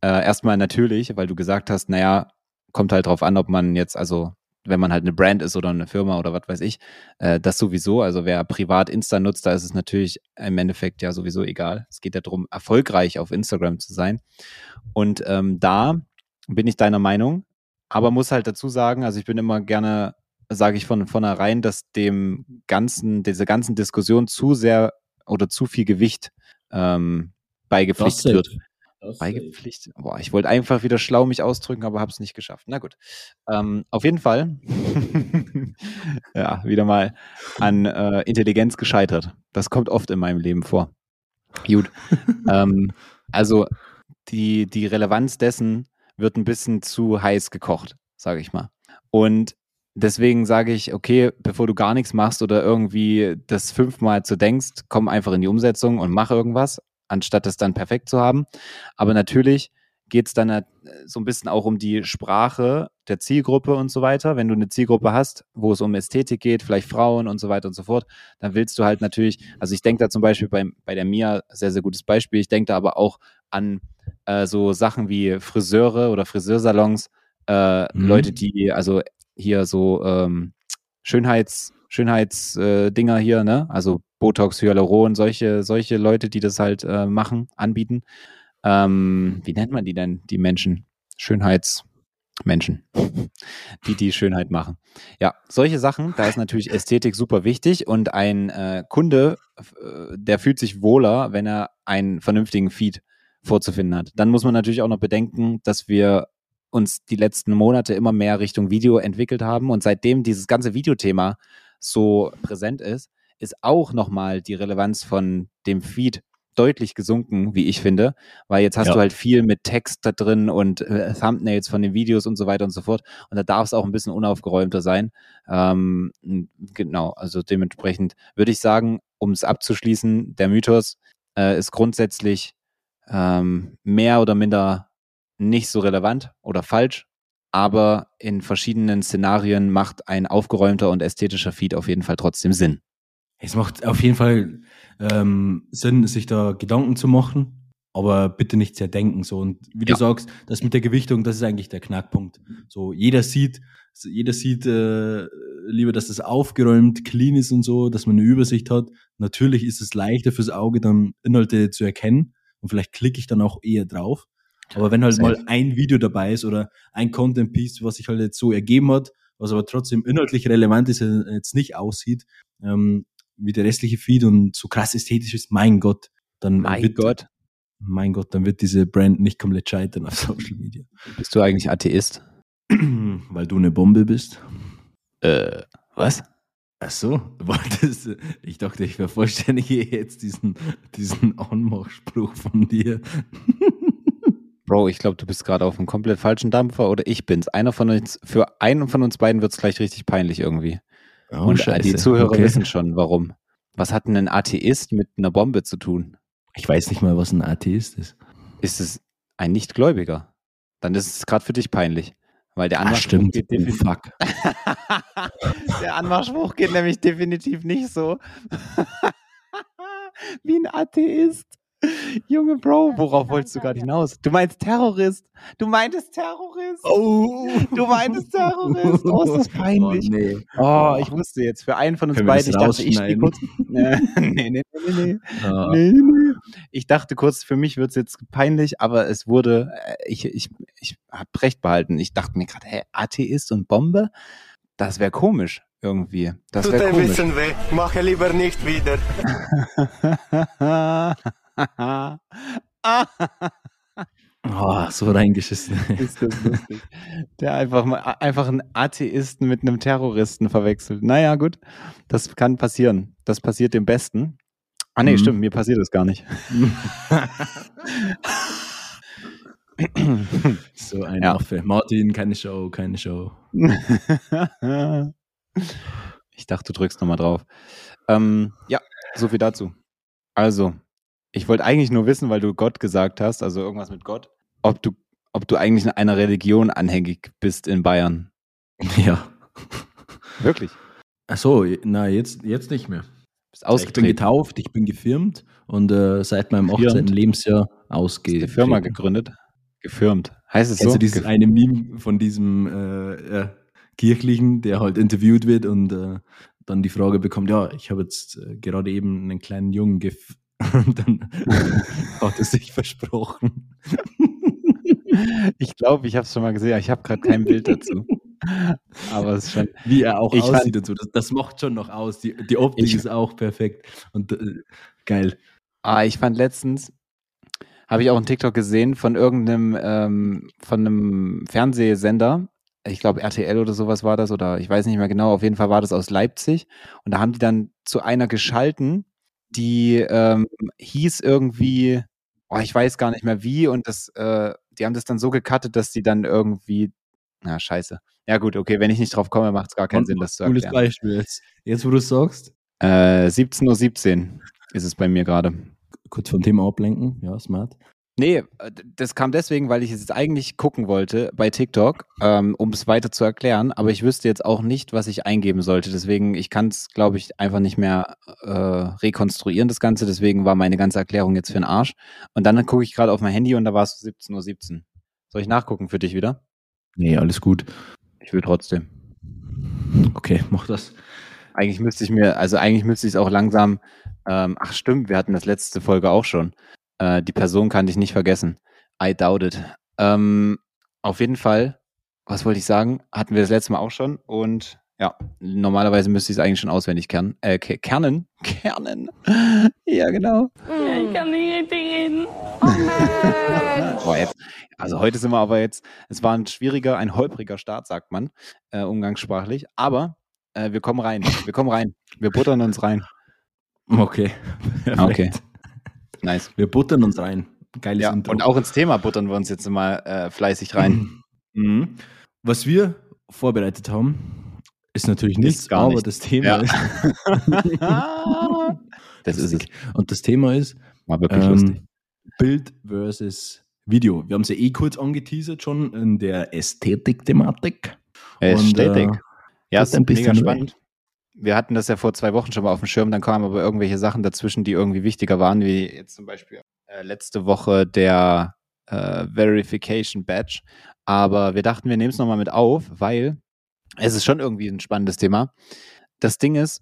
Äh, erstmal natürlich, weil du gesagt hast, naja, kommt halt drauf an, ob man jetzt, also wenn man halt eine Brand ist oder eine Firma oder was weiß ich, äh, das sowieso. Also wer privat Insta nutzt, da ist es natürlich im Endeffekt ja sowieso egal. Es geht ja darum, erfolgreich auf Instagram zu sein. Und ähm, da bin ich deiner Meinung, aber muss halt dazu sagen, also ich bin immer gerne, sage ich von vornherein, dass dem ganzen, diese ganzen Diskussionen zu sehr oder zu viel Gewicht ähm, beigepflichtet safe. Wird. Beigepflichtet. Boah, ich wollte einfach wieder schlau mich ausdrücken, aber habe es nicht geschafft. Na gut. Ähm, auf jeden Fall. ja, wieder mal an äh, Intelligenz gescheitert. Das kommt oft in meinem Leben vor. Gut. ähm, also die, die Relevanz dessen wird ein bisschen zu heiß gekocht, sage ich mal. Und deswegen sage ich, okay, bevor du gar nichts machst oder irgendwie das fünfmal zu denkst, komm einfach in die Umsetzung und mach irgendwas, anstatt es dann perfekt zu haben. Aber natürlich geht es dann halt so ein bisschen auch um die Sprache der Zielgruppe und so weiter. Wenn du eine Zielgruppe hast, wo es um Ästhetik geht, vielleicht Frauen und so weiter und so fort, dann willst du halt natürlich, also ich denke da zum Beispiel bei, bei der Mia, sehr, sehr gutes Beispiel, ich denke da aber auch an äh, so Sachen wie Friseure oder Friseursalons, äh, Mhm. Leute, die, also hier so ähm, Schönheits, Schönheitsdinger äh, hier, ne? Also Botox, Hyaluron, solche, solche Leute, die das halt äh, machen, anbieten. Ähm, wie nennt man die denn, die Menschen? Schönheitsmenschen, die die Schönheit machen. Ja, solche Sachen, da ist natürlich Ästhetik super wichtig und ein äh, Kunde, äh, der fühlt sich wohler, wenn er einen vernünftigen Feed vorzufinden hat. Dann muss man natürlich auch noch bedenken, dass wir uns die letzten Monate immer mehr Richtung Video entwickelt haben und seitdem dieses ganze Videothema so präsent ist, ist auch nochmal die Relevanz von dem Feed deutlich gesunken, wie ich finde, weil jetzt hast Ja. du halt viel mit Text da drin und äh, Thumbnails von den Videos und so weiter und so fort. Und da darf es auch ein bisschen unaufgeräumter sein. Ähm, genau, also dementsprechend würde ich sagen, um es abzuschließen, der Mythos äh, ist grundsätzlich ähm, mehr oder minder nicht so relevant oder falsch, aber in verschiedenen Szenarien macht ein aufgeräumter und ästhetischer Feed auf jeden Fall trotzdem Sinn. Es macht auf jeden Fall ähm, Sinn, sich da Gedanken zu machen, aber bitte nicht sehr denken. So. Und wie Ja. du sagst, das mit der Gewichtung, das ist eigentlich der Knackpunkt. So, jeder sieht, jeder sieht äh, lieber, dass das aufgeräumt, clean ist und so, dass man eine Übersicht hat. Natürlich ist es leichter fürs Auge, dann Inhalte zu erkennen und vielleicht klicke ich dann auch eher drauf. Aber wenn halt mal ein Video dabei ist oder ein Content Piece, was sich halt jetzt so ergeben hat, was aber trotzdem inhaltlich relevant ist, äh, jetzt nicht aussieht, ähm, wie der restliche Feed und so krass ästhetisch ist, mein Gott, dann Mein wird, Gott, mein Gott, dann wird diese Brand nicht komplett scheitern auf Social Media. bist du eigentlich Atheist? Weil du eine Bombe bist. Äh, was? Ach so, du wolltest, ich dachte, ich vervollständige jetzt diesen, diesen Anmachspruch von dir. Bro, ich glaube, du bist gerade auf einem komplett falschen Dampfer oder ich bin's. Einer von uns, für einen von uns beiden wird's gleich richtig peinlich irgendwie. Oh, Und äh, die scheiße. Zuhörer Okay. wissen schon, warum. Was hat denn ein Atheist mit einer Bombe zu tun? Ich weiß nicht mal, was ein Atheist ist. Ist es ein Nichtgläubiger? Dann ist es gerade für dich peinlich. Weil der Ah, Anmachspruch stimmt. geht Oh, definitiv. fuck. der Anmachspruch geht nämlich definitiv nicht so. Wie ein Atheist. Junge Bro, worauf wolltest du gerade hinaus? Du meinst Terrorist. Du meintest Terrorist. Oh. Du meintest Terrorist. Oh, ist das peinlich. Oh, nee. Oh, ich wusste jetzt, für einen von uns beiden, ich dachte, ich stehe kurz. nee, nee, nee, nee, nee. Ah. Nee, nee. Ich dachte kurz, für mich wird es jetzt peinlich, aber es wurde, äh, ich, ich, ich habe recht behalten. Ich dachte mir gerade, hä, Atheist und Bombe? Das wäre komisch irgendwie. Das Tut ein bisschen weh, mache lieber nicht wieder. Oh, so reingeschissen. Ist das lustig. Der einfach mal einfach einen Atheisten mit einem Terroristen verwechselt. Naja, gut. Das kann passieren. Das passiert dem Besten. Ah, nee, Mhm. stimmt, mir passiert das gar nicht. so ein Ja. Affe. Martin, keine Show, keine Show. ich dachte, du drückst nochmal drauf. Ähm, ja, so viel dazu. Also, ich wollte eigentlich nur wissen, weil du Gott gesagt hast, also irgendwas mit Gott, ob du, ob du eigentlich in einer Religion anhängig bist in Bayern. Ja. Wirklich? Ach so, na, jetzt, jetzt nicht mehr. Bist Ich bin getauft, ich bin gefirmt und äh, seit meinem Gefirmt? 18. Lebensjahr eine Firma gegründet? Gefirmt. Heißt es Kennst so? dieses eine Meme von diesem äh, ja, Kirchlichen, der halt interviewt wird und äh, dann die Frage bekommt, ja, ich habe jetzt äh, gerade eben einen kleinen Jungen gef... Und dann hat er sich versprochen. Ich glaube, ich habe es schon mal gesehen. Ich habe gerade kein Bild dazu. Aber es ist schon. Wie er auch fand- aussieht und so. Das, das macht schon noch aus. Die, die Optik Ich- ist auch perfekt. Und äh, geil. Ah, ich fand letztens, habe ich auch einen TikTok gesehen von irgendeinem, ähm, von einem Fernsehsender. Ich glaube, RTL oder sowas war das, oder ich weiß nicht mehr genau. Auf jeden Fall war das aus Leipzig. Und da haben die dann zu einer geschalten, die ähm, hieß irgendwie, oh, ich weiß gar nicht mehr wie. Und das, äh, die haben das dann so gecuttet, dass die dann irgendwie, na, scheiße. Ja, gut, okay, wenn ich nicht drauf komme, macht es gar keinen Sinn, das zu Cooles erklären. Beispiel. Jetzt, wo du es sagst, Äh, 17.17 Uhr ist es bei mir gerade. kurz vom Thema ablenken. Ja, smart. Nee, äh, das kam deswegen, weil ich es jetzt eigentlich gucken wollte bei TikTok, ähm, um es weiter zu erklären, aber ich wüsste jetzt auch nicht, was ich eingeben sollte. Deswegen, ich kann es, glaube ich, einfach nicht mehr äh, rekonstruieren, das Ganze. Deswegen war meine ganze Erklärung jetzt für den Arsch. Und dann gucke ich gerade auf mein Handy und da war es 17.17 Uhr. Soll ich nachgucken für dich wieder? Nee, alles gut. Ich will trotzdem. Okay, mach das. Eigentlich müsste ich mir, also eigentlich müsste ich es auch langsam, ähm, ach stimmt, wir hatten das letzte Folge auch schon. Äh, die Person kann ich nicht vergessen. I doubt it. Ähm, auf jeden Fall, was wollte ich sagen? Hatten wir das letzte Mal auch schon und ja, normalerweise müsste ich es eigentlich schon auswendig kernen. Äh, ke- kernen? Kernen. ja, genau. Ich kann nicht richtig reden. Boah, jetzt, also heute sind wir aber jetzt, es war ein schwieriger, ein holpriger Start, sagt man, äh, umgangssprachlich. Aber äh, wir kommen rein. Wir kommen rein. Wir buttern uns rein. Okay. Perfekt. Okay. Nice. Wir buttern uns rein. Geiles Ja, Intro. und auch ins Thema buttern wir uns jetzt mal äh, fleißig rein. Mhm. Was wir vorbereitet haben, ist natürlich nichts, gar aber nichts. das Thema Ja. ist. das ist es. Und das Thema ist War wirklich lustig. ähm, Bild versus Video. Wir haben es ja eh kurz angeteasert schon in der Ästhetik-Thematik. Ästhetik. Und, äh, ja, ist ist ein mega bisschen spannend. Wir hatten das ja vor zwei Wochen schon mal auf dem Schirm, dann kamen aber irgendwelche Sachen dazwischen, die irgendwie wichtiger waren, wie jetzt zum Beispiel äh, letzte Woche der äh, Verification Badge. Aber wir dachten, wir nehmen es nochmal mit auf, weil es ist schon irgendwie ein spannendes Thema. Das Ding ist,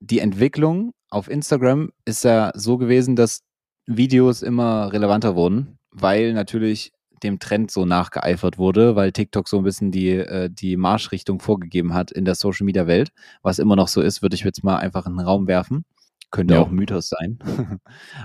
die Entwicklung auf Instagram ist ja so gewesen, dass Videos immer relevanter wurden, weil natürlich dem Trend so nachgeeifert wurde, weil TikTok so ein bisschen die, äh, die Marschrichtung vorgegeben hat in der Social Media Welt. Was immer noch so ist, würde ich jetzt mal einfach in den Raum werfen. Könnte Ja. auch Mythos sein.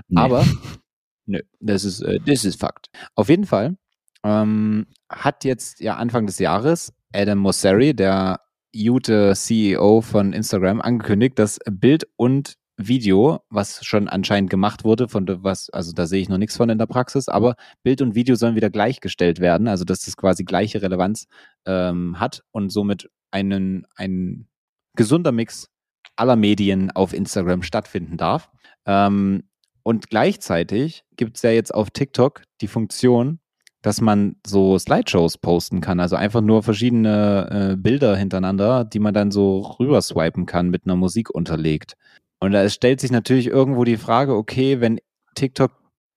Nee. Aber nö, das ist, äh, das ist Fakt. Auf jeden Fall ähm, hat jetzt ja Anfang des Jahres Adam Mosseri, der Jute CEO von Instagram, angekündigt, dass Bild und Video, was schon anscheinend gemacht wurde, von was, also da sehe ich noch nichts von in der Praxis, aber Bild und Video sollen wieder gleichgestellt werden, also dass das quasi gleiche Relevanz ähm, hat und somit einen, ein gesunder Mix aller Medien auf Instagram stattfinden darf. Ähm, und gleichzeitig gibt es ja jetzt auf TikTok die Funktion, dass man so Slideshows posten kann, also einfach nur verschiedene äh, Bilder hintereinander, die man dann so rüber swipen kann mit einer Musik unterlegt. Und da stellt sich natürlich irgendwo die Frage, okay, wenn TikTok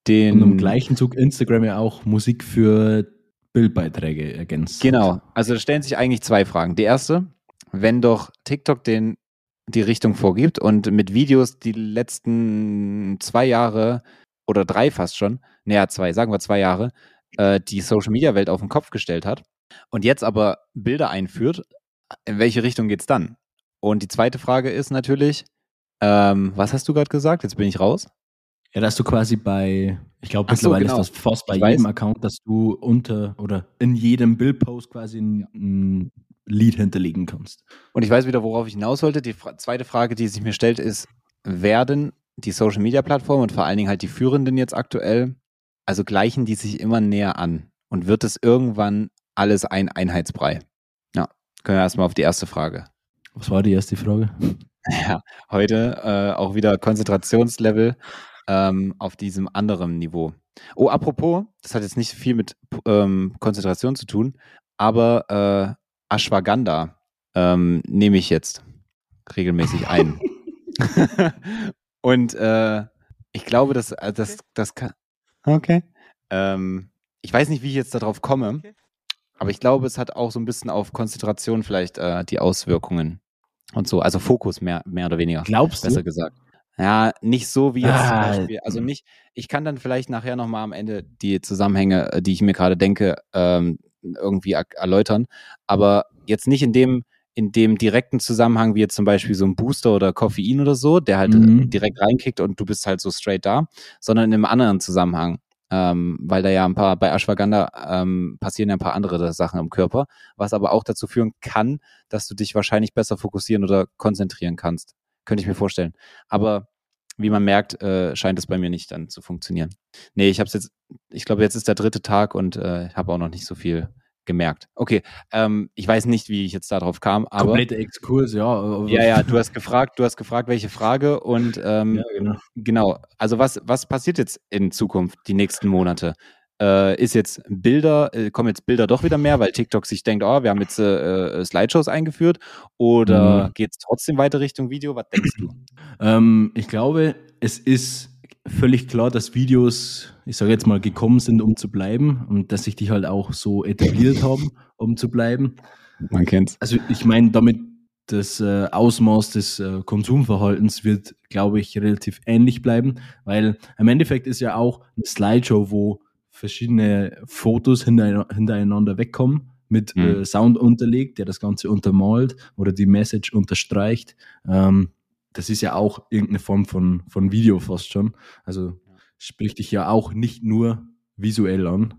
den Und im gleichen Zug Instagram ja auch Musik für Bildbeiträge ergänzt. Genau, also da stellen sich eigentlich zwei Fragen. Die erste, wenn doch TikTok den die Richtung vorgibt und mit Videos die letzten zwei Jahre oder drei fast schon, naja, zwei, sagen wir zwei Jahre, äh, die Social Media Welt auf den Kopf gestellt hat und jetzt aber Bilder einführt, in welche Richtung geht's dann? Und die zweite Frage ist natürlich, ähm, was hast du gerade gesagt? Jetzt bin ich raus. Ja, dass du quasi bei, ich glaube Ach so, mittlerweile genau. ist das fast bei Ich jedem weiß. Account, dass du unter oder in jedem Bildpost quasi ein, ein Lied hinterlegen kannst. Und ich weiß wieder, worauf ich hinaus wollte. Die fra zweite Frage, die sich mir stellt, ist, werden die Social Media Plattformen und vor allen Dingen halt die führenden jetzt aktuell, also gleichen die sich immer näher an? Und wird es irgendwann alles ein Einheitsbrei? Ja, können wir erstmal auf die erste Frage. Was war die erste Frage? Ja, heute äh, auch wieder Konzentrationslevel ähm, auf diesem anderen Niveau. Oh, apropos, das hat jetzt nicht viel mit ähm, Konzentration zu tun, aber äh, Ashwagandha ähm, nehme ich jetzt regelmäßig ein. Und äh, ich glaube, dass äh, das, das kann. Okay. Ähm, ich weiß nicht, wie ich jetzt darauf komme, aber ich glaube, es hat auch so ein bisschen auf Konzentration vielleicht äh, die Auswirkungen und so. Also Fokus mehr, mehr oder weniger. Glaubst Besser du? gesagt. Ja, nicht so wie jetzt zum Ah, Beispiel. Also nicht, ich kann dann vielleicht nachher nochmal am Ende die Zusammenhänge, äh, die ich mir gerade denke, ähm, irgendwie er erläutern. Aber jetzt nicht in dem, in dem direkten Zusammenhang, wie jetzt zum Beispiel so ein Booster oder Koffein oder so, der halt Mhm. direkt reinkickt und du bist halt so straight da, sondern in einem anderen Zusammenhang. Ähm, weil da ja ein paar, bei Ashwagandha ähm, passieren ja ein paar andere Sachen im Körper, was aber auch dazu führen kann, dass du dich wahrscheinlich besser fokussieren oder konzentrieren kannst. Könnte ich mir vorstellen. Aber wie man merkt, äh, scheint es bei mir nicht dann zu funktionieren. Nee, ich habe jetzt, ich glaube, jetzt ist der dritte Tag und äh, habe auch noch nicht so viel gemerkt. Okay, ähm, ich weiß nicht, wie ich jetzt darauf kam, aber Kompletter Exkurs, ja. aber- ja, ja, du hast gefragt, du hast gefragt, welche Frage und ähm, Ja, genau. Genau. Also was, was passiert jetzt in Zukunft, die nächsten Monate? Äh, ist jetzt Bilder, äh, kommen jetzt Bilder doch wieder mehr, weil TikTok sich denkt, oh, wir haben jetzt äh, äh, Slideshows eingeführt oder Mhm. geht es trotzdem weiter Richtung Video? Was denkst du? Ähm, ich glaube, es ist völlig klar, dass Videos, ich sage jetzt mal, gekommen sind, um zu bleiben und dass sich die halt auch so etabliert haben, um zu bleiben. Man kennt's. Also ich meine, damit, das äh, Ausmaß des äh, Konsumverhaltens wird, glaube ich, relativ ähnlich bleiben, weil im Endeffekt ist ja auch eine Slideshow, wo verschiedene Fotos hintereinander wegkommen mit Mhm. äh, Sound unterlegt, der das Ganze untermalt oder die Message unterstreicht. Ähm, das ist ja auch irgendeine Form von, von Video fast schon. Also spricht dich ja auch nicht nur visuell an,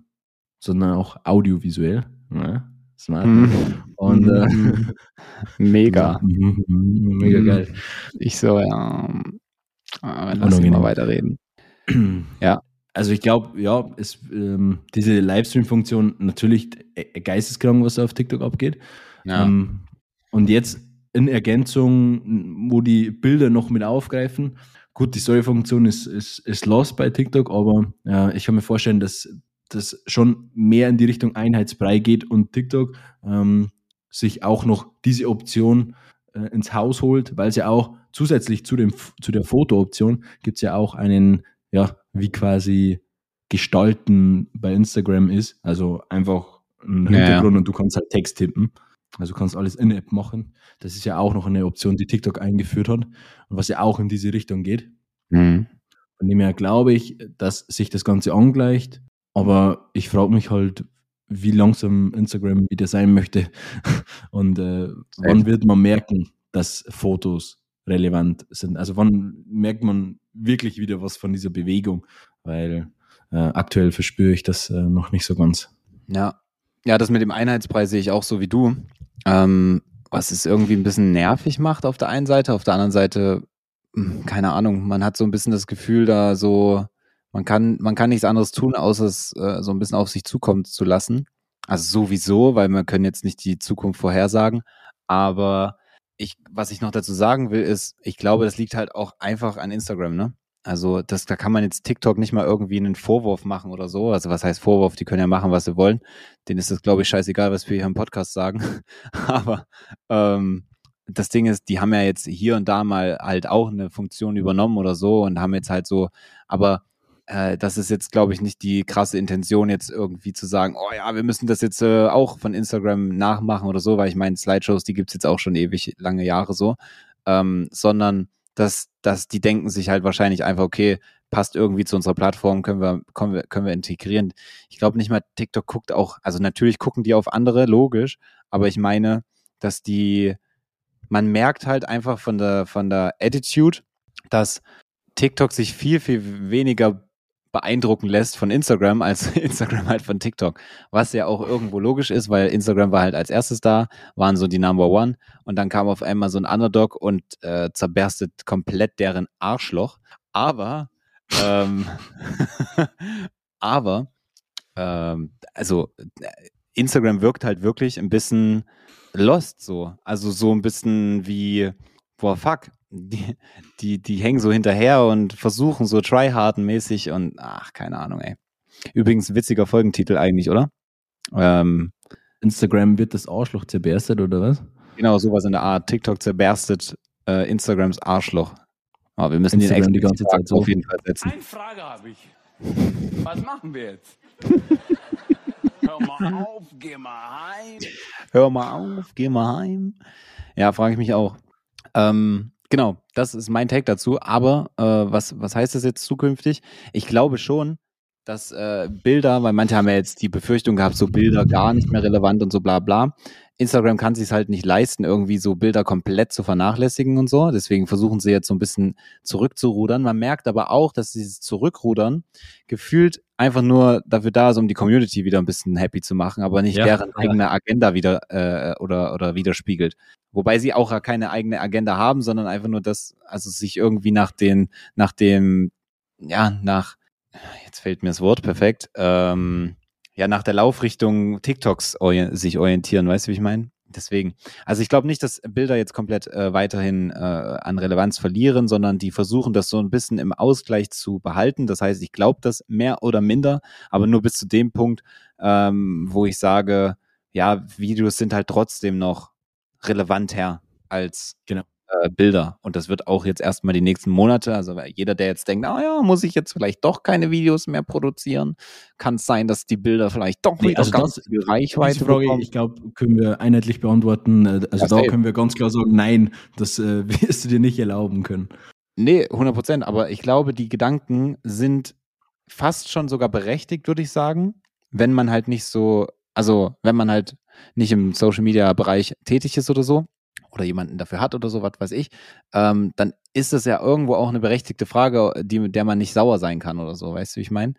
sondern auch audiovisuell. Ja, smart. Mhm. Und äh, Mega. Mhm, mhm, mega Mhm. geil. Ich so, ja. ähm, äh, Lass Unangenehm. mal weiterreden. Ja. Also ich glaube, ja, es, ähm, diese Livestream-Funktion natürlich äh, geisteskrank, was da auf TikTok abgeht. Ja. Ähm, und jetzt in Ergänzung, wo die Bilder noch mit aufgreifen. Gut, die Story-Funktion ist, ist, ist lost bei TikTok, aber äh, ich kann mir vorstellen, dass das schon mehr in die Richtung Einheitsbrei geht und TikTok ähm, sich auch noch diese Option äh, ins Haus holt, weil es ja auch zusätzlich zu, dem, zu der Foto-Option gibt es ja auch einen, ja, wie quasi Gestalten bei Instagram ist. Also einfach ein. Hintergrund und du kannst halt Text tippen. Also du kannst alles in App machen. Das ist ja auch noch eine Option, die TikTok eingeführt hat und was ja auch in diese Richtung geht. Mhm. Von dem her glaube ich, dass sich das Ganze angleicht. Aber ich frage mich halt, wie langsam Instagram wieder sein möchte. Und äh, wann wird man merken, dass Fotos relevant sind? Also wann merkt man wirklich wieder was von dieser Bewegung? Weil äh, aktuell verspüre ich das äh, noch nicht so ganz. Ja. Ja, das mit dem Einheitspreis sehe ich auch so wie du. Ähm, was es irgendwie ein bisschen nervig macht auf der einen Seite, auf der anderen Seite, hm, keine Ahnung, man hat so ein bisschen das Gefühl, da so, man kann, man kann nichts anderes tun, außer es äh, so ein bisschen auf sich zukommen zu lassen. Also sowieso, weil wir können jetzt nicht die Zukunft vorhersagen. Aber ich, was ich noch dazu sagen will, ist, ich glaube, das liegt halt auch einfach an Instagram, ne? Also das, da kann man jetzt TikTok nicht mal irgendwie einen Vorwurf machen oder so. Also was heißt Vorwurf? Die können ja machen, was sie wollen. Denen ist es, glaube ich, scheißegal, was wir hier im Podcast sagen. Aber ähm, das Ding ist, die haben ja jetzt hier und da mal halt auch eine Funktion übernommen oder so und haben jetzt halt so, aber äh, das ist jetzt, glaube ich, nicht die krasse Intention, jetzt irgendwie zu sagen, oh ja, wir müssen das jetzt äh, auch von Instagram nachmachen oder so, weil ich meine, Slideshows, die gibt's jetzt auch schon ewig lange Jahre so, ähm, sondern dass, dass die denken sich halt wahrscheinlich einfach, okay, passt irgendwie zu unserer Plattform, können wir, können wir, können wir integrieren. Ich glaube nicht mal, TikTok guckt auch, also natürlich gucken die auf andere, logisch, aber ich meine, dass die, man merkt halt einfach von der, von der Attitude, dass TikTok sich viel, viel weniger beeindrucken lässt von Instagram als Instagram halt von TikTok. Was ja auch irgendwo logisch ist, weil Instagram war halt als erstes da, waren so die Number One und dann kam auf einmal so ein Underdog und äh, zerberstet komplett deren Arschloch. Aber, ähm, aber, ähm, also äh, Instagram wirkt halt wirklich ein bisschen lost so. Also so ein bisschen wie, boah, fuck, die, die, die hängen so hinterher und versuchen so tryharden-mäßig und ach, keine Ahnung, ey. Übrigens witziger Folgentitel eigentlich, oder? Ähm, Instagram wird das Arschloch zerberstet oder was? genau, sowas in der Art. TikTok zerberstet äh, Instagrams Arschloch. Aber wir müssen Instagram den die ganze Zeit so. auf jeden Fall setzen. Eine Frage habe ich. Was machen wir jetzt? Hör mal auf, geh mal heim. Hör mal auf, geh mal heim. Ja, frage ich mich auch. Ähm, genau, das ist mein Take dazu. Aber äh, was, was heißt das jetzt zukünftig? Ich glaube schon, dass äh, Bilder, weil manche haben ja jetzt die Befürchtung gehabt, so Bilder gar nicht mehr relevant und so bla bla. Instagram kann sich halt nicht leisten, irgendwie so Bilder komplett zu vernachlässigen und so. Deswegen versuchen sie jetzt so ein bisschen zurückzurudern. Man merkt aber auch, dass dieses Zurückrudern gefühlt einfach nur dafür da ist, um die Community wieder ein bisschen happy zu machen, aber nicht Ja. deren eigene Agenda wieder äh, oder, oder widerspiegelt. Wobei sie auch keine eigene Agenda haben, sondern einfach nur das, also sich irgendwie nach den, nach dem, ja, nach, jetzt fällt mir das Wort perfekt, ähm, ja, nach der Laufrichtung TikToks orien sich orientieren, weißt du, wie ich meine? Deswegen. Also ich glaube nicht, dass Bilder jetzt komplett äh, weiterhin äh, an Relevanz verlieren, sondern die versuchen das so ein bisschen im Ausgleich zu behalten. Das heißt, ich glaube das mehr oder minder, aber nur bis zu dem Punkt, ähm, wo ich sage, ja, Videos sind halt trotzdem noch relevanter als Genau. Äh, Bilder. Und das wird auch jetzt erstmal die nächsten Monate. Also jeder, der jetzt denkt, ah ja, muss ich jetzt vielleicht doch keine Videos mehr produzieren, kann es sein, dass die Bilder vielleicht doch Nee, wieder also ganz das- viel Reichweite Diese Frage, bekommen. ich glaube, können wir einheitlich beantworten. Äh, Also Ja, da können wir ganz klar sagen, nein, das äh, wirst du dir nicht erlauben können. Nee, 100 Prozent. Aber ich glaube, die Gedanken sind fast schon sogar berechtigt, würde ich sagen, wenn man halt nicht so, also wenn man halt nicht im Social Media Bereich tätig ist oder so oder jemanden dafür hat oder so, was weiß ich, ähm, dann ist es ja irgendwo auch eine berechtigte Frage, die, mit der man nicht sauer sein kann oder so, weißt du, wie ich meine?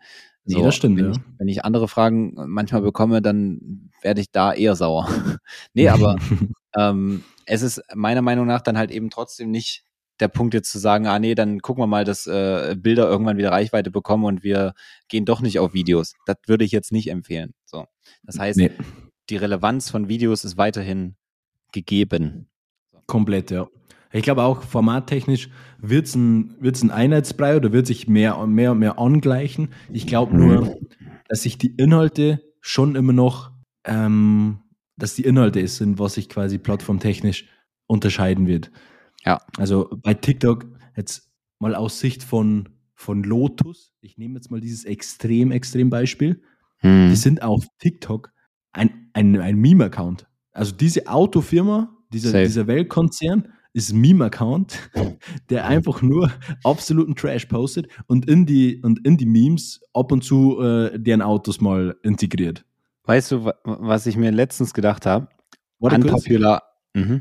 Nee, das stimmt, wenn, ja. ich, wenn ich andere Fragen manchmal bekomme, dann werde ich da eher sauer. nee, aber ähm, es ist meiner Meinung nach dann halt eben trotzdem nicht der Punkt jetzt zu sagen, ah nee, dann gucken wir mal, dass äh, Bilder irgendwann wieder Reichweite bekommen und wir gehen doch nicht auf Videos. Das würde ich jetzt nicht empfehlen. So. Das heißt, Nee, die Relevanz von Videos ist weiterhin gegeben. Komplett, ja. Ich glaube auch, formattechnisch wird es ein, wird's ein Einheitsbrei oder wird sich mehr und mehr und mehr angleichen. Ich glaube nur, dass sich die Inhalte schon immer noch, ähm, dass die Inhalte es sind, was sich quasi plattformtechnisch unterscheiden wird. Ja. Also bei TikTok jetzt mal aus Sicht von, von Lotus, ich nehme jetzt mal dieses extrem, extrem Beispiel, Hm. die sind auf TikTok ein, ein, ein Meme-Account. Also diese Autofirma, dieser, Safe. dieser Weltkonzern, ist ein Meme-Account, der einfach nur absoluten Trash postet und in die, und in die Memes ab und zu äh, deren Autos mal integriert. Weißt du, wa- was ich mir letztens gedacht habe? Unpopular. Mhm.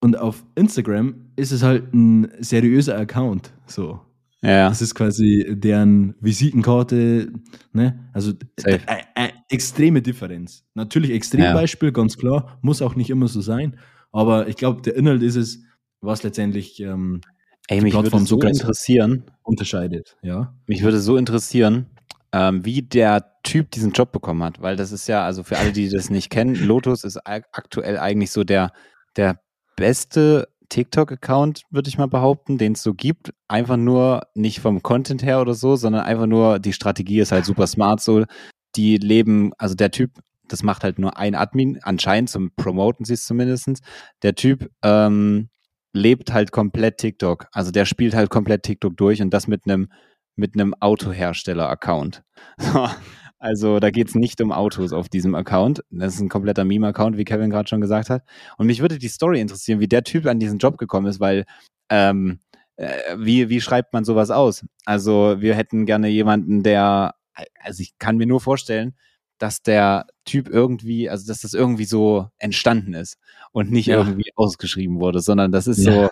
Und auf Instagram ist es halt ein seriöser Account. So. Ja, Das ist quasi deren Visitenkarte, ne? Also Safe. äh, äh, extreme Differenz. Natürlich Extrembeispiel, ganz klar, muss auch nicht immer so sein. Aber ich glaube, der Inhalt ist es, was letztendlich ähm, ey, mich würde Plattform so so interessieren, unterscheidet. Ja. mich würde so interessieren, ähm, wie der Typ diesen Job bekommen hat, weil das ist ja, also für alle, die das nicht kennen, Lotus ist ak- aktuell eigentlich so der, der beste TikTok-Account, würde ich mal behaupten, den es so gibt. Einfach nur nicht vom Content her oder so, sondern einfach nur die Strategie ist halt super smart so. Die leben, also der Typ, das macht halt nur ein Admin, anscheinend zum Promoten sie es zumindestens. Der Typ ähm, lebt halt komplett TikTok. Also der spielt halt komplett TikTok durch und das mit einem mit einem Autohersteller-Account. So, Also da geht es nicht um Autos auf diesem Account. Das ist ein kompletter Meme-Account, wie Kevin gerade schon gesagt hat. Und mich würde die Story interessieren, wie der Typ an diesen Job gekommen ist, weil ähm, äh, wie, wie schreibt man sowas aus? Also wir hätten gerne jemanden, der, also ich kann mir nur vorstellen, dass der Typ irgendwie, also dass das irgendwie so entstanden ist und nicht Ja. irgendwie ausgeschrieben wurde, sondern das ist Ja. so,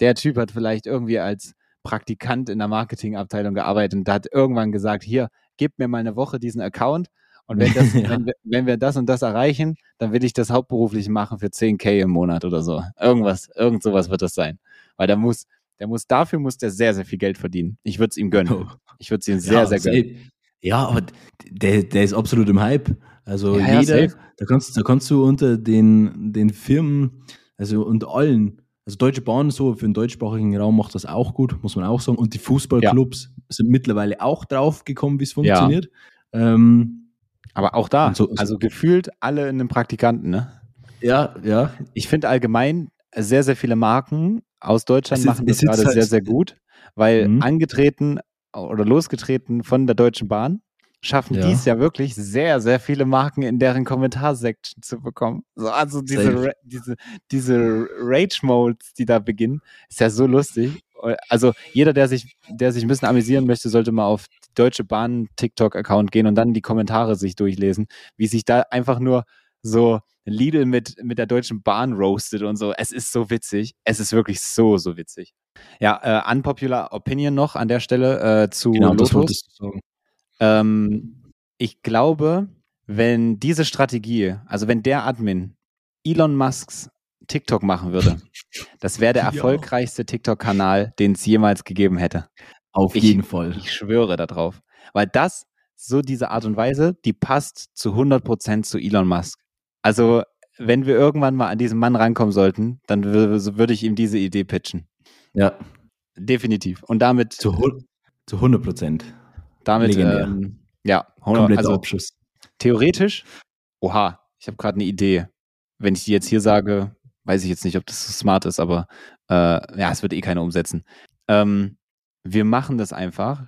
der Typ hat vielleicht irgendwie als Praktikant in der Marketingabteilung gearbeitet und hat irgendwann gesagt, hier, gib mir mal eine Woche diesen Account und wenn, das, Ja. wenn, wir, wenn wir das und das erreichen, dann will ich das hauptberuflich machen für 10k im Monat oder so. Irgendwas, irgend sowas wird das sein. Weil der muss, der muss, dafür muss der sehr, sehr viel Geld verdienen. Ich würde es ihm gönnen. Oh. Ich würde es ihm sehr, sehr gönnen. Ja, aber der, der ist absolut im Hype. Also Ja, ja, jeder, safe. da kannst, da kannst du unter den, den Firmen, also unter allen, also Deutsche Bahn so, für den deutschsprachigen Raum macht das auch gut, muss man auch sagen. Und die Fußballclubs sind mittlerweile auch drauf gekommen, wie es funktioniert. Ähm, Aber auch da, so- also gefühlt alle in einem Praktikanten, ne? ja, ja. Ich finde allgemein sehr, sehr viele Marken aus Deutschland ist- machen das gerade halt- sehr, sehr gut, weil Mhm. angetreten oder losgetreten von der Deutschen Bahn schaffen Ja. dies ja wirklich sehr, sehr viele Marken in deren Kommentarsektion zu bekommen. So, also diese. Ra- diese, diese Rage-Modes, die da beginnen, ist ja so lustig. Also jeder, der sich, der sich ein bisschen amüsieren möchte, sollte mal auf die Deutsche Bahn TikTok-Account gehen und dann die Kommentare sich durchlesen, wie sich da einfach nur so Lidl mit, mit der Deutschen Bahn roastet und so. Es ist so witzig. Es ist wirklich so, so witzig. Ja, äh, unpopular Opinion noch an der Stelle äh, zu Genau, das Lotus. Ähm, ich glaube, wenn diese Strategie, also wenn der Admin Elon Musks TikTok machen würde, das wäre der erfolgreichste TikTok-Kanal, den es jemals gegeben hätte. Auf Ich- jeden Fall. Ich schwöre darauf. Weil das, so diese Art und Weise, die passt zu 100% zu Elon Musk. Also, wenn wir irgendwann mal an diesen Mann rankommen sollten, dann wür- würde ich ihm diese Idee pitchen. Ja, Definitiv. Und damit, zu, zu 100 Prozent. damit legendär. ähm, ja, 100, Kompletter also Abschuss. theoretisch, oha, ich habe gerade eine Idee. Wenn ich die jetzt hier sage, weiß ich jetzt nicht, ob das so smart ist, aber äh, ja, es wird eh keiner umsetzen. Ähm, wir machen das einfach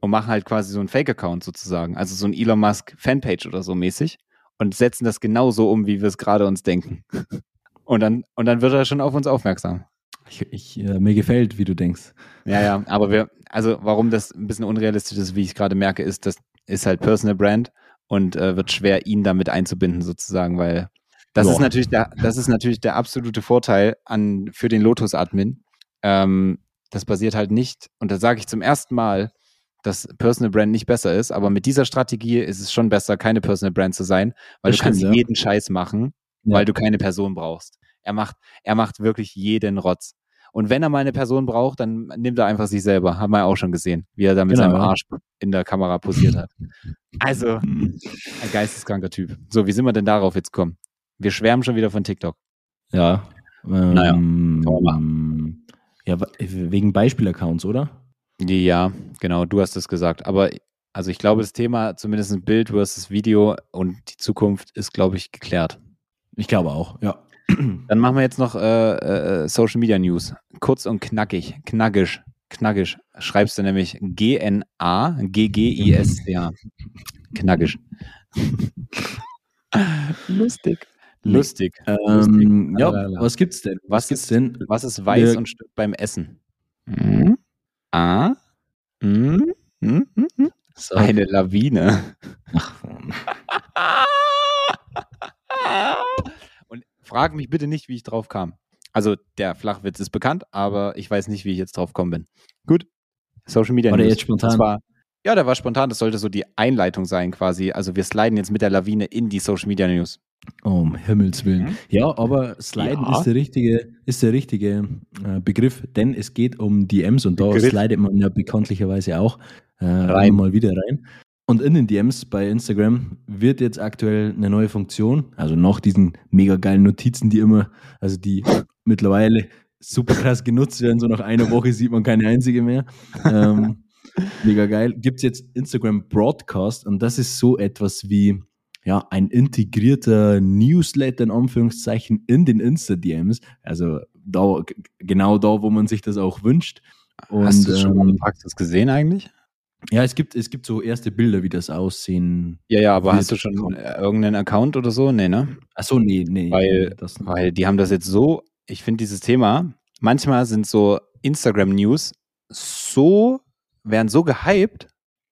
und machen halt quasi so einen Fake-Account sozusagen, also so ein Elon Musk Fanpage oder so mäßig und setzen das genauso um, wie wir es gerade uns denken. Und dann, und dann wird er schon auf uns aufmerksam. Ich, ich, äh, mir gefällt, wie du denkst. Ja, ja, aber wir, also warum das ein bisschen unrealistisch ist, wie ich gerade merke, ist, das ist halt Personal Brand und äh, wird schwer, ihn damit einzubinden, sozusagen, weil das Ja. ist natürlich der, das ist natürlich der absolute Vorteil an für den Lotus-Admin. Ähm, das basiert halt nicht, und da sage ich zum ersten Mal, dass Personal Brand nicht besser ist, aber mit dieser Strategie ist es schon besser, keine Personal Brand zu sein, weil Das du kannst stimmt, ja. jeden Scheiß machen, Ja. weil du keine Person brauchst. Er macht, er macht wirklich jeden Rotz. Und wenn er mal eine Person braucht, dann nimmt er einfach sich selber. Haben wir ja auch schon gesehen, wie er da mit Genau, seinem. Arsch in der Kamera posiert hat. Also, ein geisteskranker Typ. So, wie sind wir denn darauf jetzt gekommen? Wir schwärmen schon wieder von TikTok. Ja. Ähm, Naja, kann man Ja, wegen Beispielaccounts, oder? Ja, genau, du hast es gesagt. Aber also ich glaube, das Thema, zumindest ein Bild versus Video und die Zukunft ist, glaube ich, geklärt. Ich glaube auch, ja. Dann machen wir jetzt noch äh, äh, Social Media News. Kurz und knackig, knackisch, knackisch. Schreibst du nämlich G-N-A-G-G-I-S-C-A. Knackisch. Lustig. Lustig. Lustig. Ähm, ja, Lalala. was gibt's denn? Was gibt's ist- denn? Was ist weiß Wir- und stimmt beim Essen? Hm? Ah? Hm? Hm? Hm? Hm? So. Eine Lawine. Und frag mich bitte nicht, wie ich drauf kam. Also der Flachwitz ist bekannt, aber ich weiß nicht, wie ich jetzt drauf gekommen bin. Gut. Social Media War der News. jetzt spontan? War, ja, der war spontan. Das sollte so die Einleitung sein quasi. Also wir sliden jetzt mit der Lawine in die Social Media News. Um Himmels Willen. Mhm. Ja, aber Sliden Ja. ist der richtige, ist der richtige äh, Begriff, denn es geht um DMs und da slidet man ja bekanntlicherweise auch äh, Rein. mal wieder rein. Und in den DMs bei Instagram wird jetzt aktuell eine neue Funktion, also nach diesen mega geilen Notizen, die immer, also die mittlerweile super krass genutzt werden, so nach einer Woche sieht man keine einzige mehr. Ähm, mega geil. Gibt es jetzt Instagram Broadcast und das ist so etwas wie ja, ein integrierter Newsletter in Anführungszeichen in den Insta-DMs. Also da, genau da, wo man sich das auch wünscht. Und, Hast du schon mal in ähm, der Praxis gesehen eigentlich? Ja, es gibt, es gibt so erste Bilder, wie das aussehen. Ja, ja, aber hast du schon kommen. äh, irgendeinen Account oder so? Nee, ne? Achso, nee, nee. Weil- Weil die haben das jetzt so, ich finde dieses Thema, manchmal sind so Instagram-News so, werden so gehypt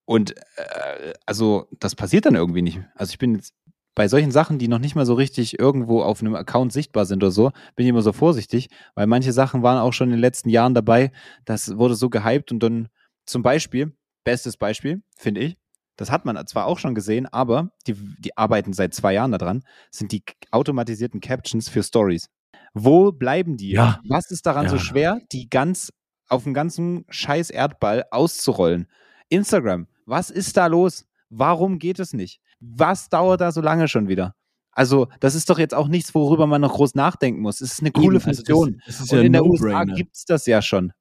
und äh, also das passiert dann irgendwie nicht. Also ich bin jetzt bei solchen Sachen, die noch nicht mal so richtig irgendwo auf einem Account sichtbar sind oder so, bin ich immer so vorsichtig, weil manche Sachen waren auch schon in den letzten Jahren dabei, das wurde so gehypt und dann zum Beispiel, bestes Beispiel, finde ich, das hat man zwar auch schon gesehen, aber die, die arbeiten seit zwei Jahren daran, sind die automatisierten Captions für Stories. Wo bleiben die? Ja. Was ist daran so Ja. schwer, die ganz auf dem ganzen scheiß Erdball auszurollen? Instagram, was ist da los? Warum geht es nicht? Was dauert da so lange schon wieder? Also, das ist doch jetzt auch nichts, worüber man noch groß nachdenken muss. Es ist eine coole Eben, also das- Funktion. das ist Und ja in der USA gibt es das ja schon.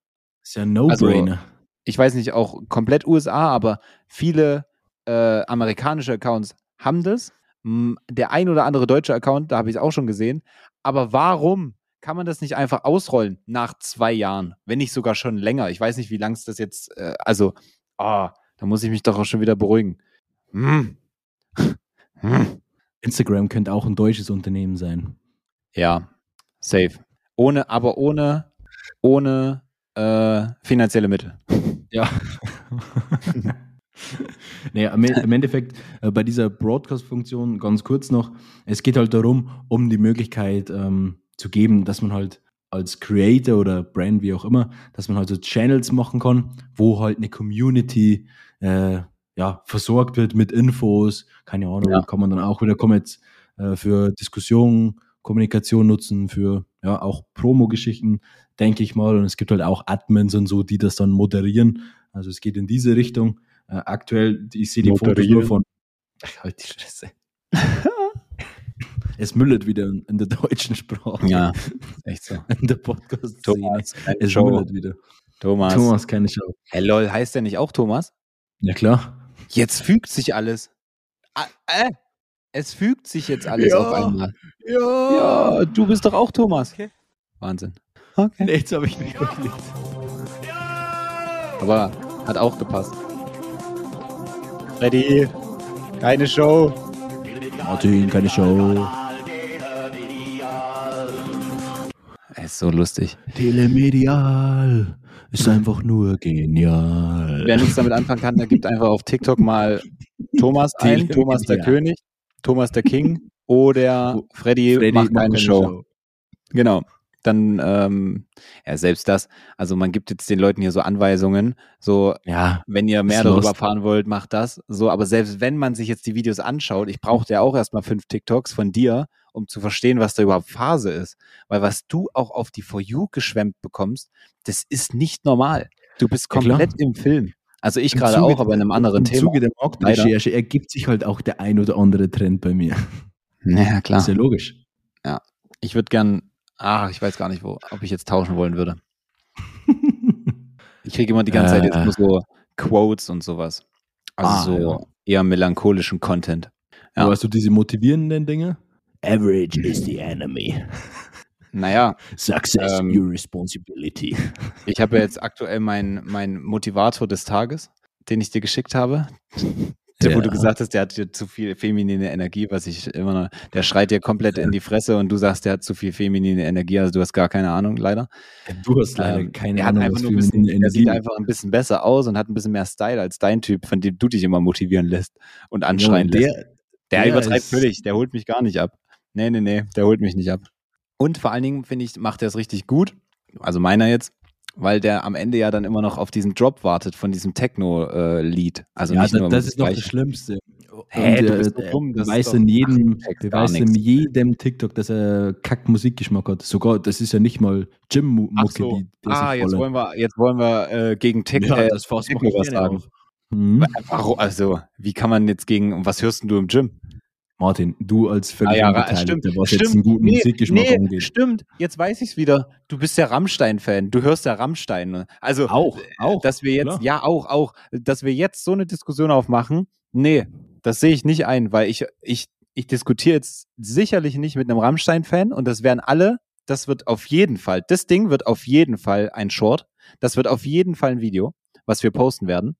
Das ist ja ein No-Brainer. Ich weiß nicht, auch komplett USA, aber viele äh, amerikanische Accounts haben das. Der ein oder andere deutsche Account, da habe ich es auch schon gesehen. Aber warum kann man das nicht einfach ausrollen nach zwei Jahren? Wenn nicht sogar schon länger. Ich weiß nicht, wie lang es das jetzt, äh, also, ah, da muss ich mich doch auch schon wieder beruhigen. Hm. Hm. Instagram könnte auch ein deutsches Unternehmen sein. Ja, safe. Ohne, aber ohne, ohne äh, finanzielle Mittel. Ja. naja, im Endeffekt äh, bei dieser Broadcast-Funktion ganz kurz noch, es geht halt darum, um die Möglichkeit ähm, zu geben, dass man halt als Creator oder Brand, wie auch immer, dass man halt so Channels machen kann, wo halt eine Community äh, ja, versorgt wird mit Infos, keine Ahnung, Ja. kann man dann auch wieder Comments äh, für Diskussionen, Kommunikation nutzen, für ja auch Promo-Geschichten, denke ich mal. Und es gibt halt auch Admins und so, die das dann moderieren. Also es geht in diese Richtung. Äh, aktuell, ich sehe die Fotos Moderieren. nur von. Ach, halt die Fresse. es müllet wieder in, in der deutschen Sprache. Ja, echt so. In der Podcast-Szene. Thomas, Es Show. müllet wieder. Thomas. Thomas, keine Show. Hey, lol, heißt der nicht auch Thomas? Ja, klar. Jetzt fügt sich alles. Ah, äh, Es fügt sich jetzt alles Ja. auf einmal. Ja. Ja, du bist doch auch Thomas. Wahnsinn. Okay. Nee, Jetzt habe ich mich verklickt. Aber hat auch gepasst. Freddy, keine Show. Martin, keine Show. Er ist so lustig. Telemedial ist einfach nur genial. Wer nichts damit anfangen kann, der gibt einfach auf TikTok mal Thomas ein. Thomas der König, Thomas der King oder Freddy, Freddy macht keine Show. Genau. Dann, ähm, ja, selbst das. Also man gibt jetzt den Leuten hier so Anweisungen, so, Ja, wenn ihr mehr darüber lost. erfahren wollt, macht das. So, aber selbst wenn man sich jetzt die Videos anschaut, ich brauchte ja auch erstmal fünf TikToks von dir, um zu verstehen, was da überhaupt Phase ist. Weil was du auch auf die For You geschwemmt bekommst, das ist nicht normal. Du bist Ja, komplett im Film. Also ich Im gerade auch, aber in einem anderen Im Thema. Zuge der Marktrecherche ergibt sich halt auch der ein oder andere Trend bei mir. Ja, klar. Ist ja logisch. Ich würde gern, ach, ich weiß gar nicht, wo, ob ich jetzt tauschen wollen würde. Ich kriege immer die ganze Zeit jetzt Äh. nur so Quotes und sowas. Also Ah, so ja. eher melancholischen Content. Ja. Aber hast du diese motivierenden Dinge? Average is the enemy. Naja, Success Ähm, your responsibility. ich habe ja jetzt aktuell meinen mein Motivator des Tages, den ich dir geschickt habe. Der, Wo Ja. du gesagt hast, der hat dir zu viel feminine Energie, was ich immer noch, der schreit dir komplett in die Fresse und du sagst, der hat zu viel feminine Energie, also du hast gar keine Ahnung, leider. Du hast leider Ähm, keine er hat Ahnung, einfach nur ein bisschen, feminine er sieht Energie einfach ein bisschen besser aus und hat ein bisschen mehr Style als dein Typ, von dem du dich immer motivieren lässt und anschreien Ja, lässt. der, Der, der übertreibt völlig, der holt mich gar nicht ab. Nee, nee, nee, der holt mich nicht ab. Und vor allen Dingen, finde ich, macht er es richtig gut. Also meiner jetzt, weil der am Ende ja dann immer noch auf diesen Drop wartet von diesem Techno-Lied. also ja, nicht das, nur das ist noch das Schlimmste. Hä, Und, du äh, bist äh, dumm, das ist weiß doch in jedem, weißt in jedem TikTok, dass er kack Musikgeschmack hat. Sogar, das ist ja nicht mal Gym-Mucke, so. Ah, jetzt wollen wir, jetzt wollen wir äh, gegen Tech, Ja, äh, Techno was sagen. Hm? Warum, also, wie kann man jetzt gegen, und was hörst denn du im Gym? Martin, du als völlig Ah ja, Unbeteiligter, was jetzt einen guten nee, Musikgeschmack nee, angeht. Stimmt, jetzt weiß ich's wieder. Du bist ja Rammstein-Fan. Du hörst ja Rammstein. ne? Also, Auch, auch. dass wir jetzt, klar. ja, auch, auch, dass wir jetzt so eine Diskussion aufmachen, nee, das sehe ich nicht ein, weil ich, ich, ich diskutiere jetzt sicherlich nicht mit einem Rammstein-Fan und das werden alle, das wird auf jeden Fall, das Ding wird auf jeden Fall ein Short, das wird auf jeden Fall ein Video, was wir posten werden.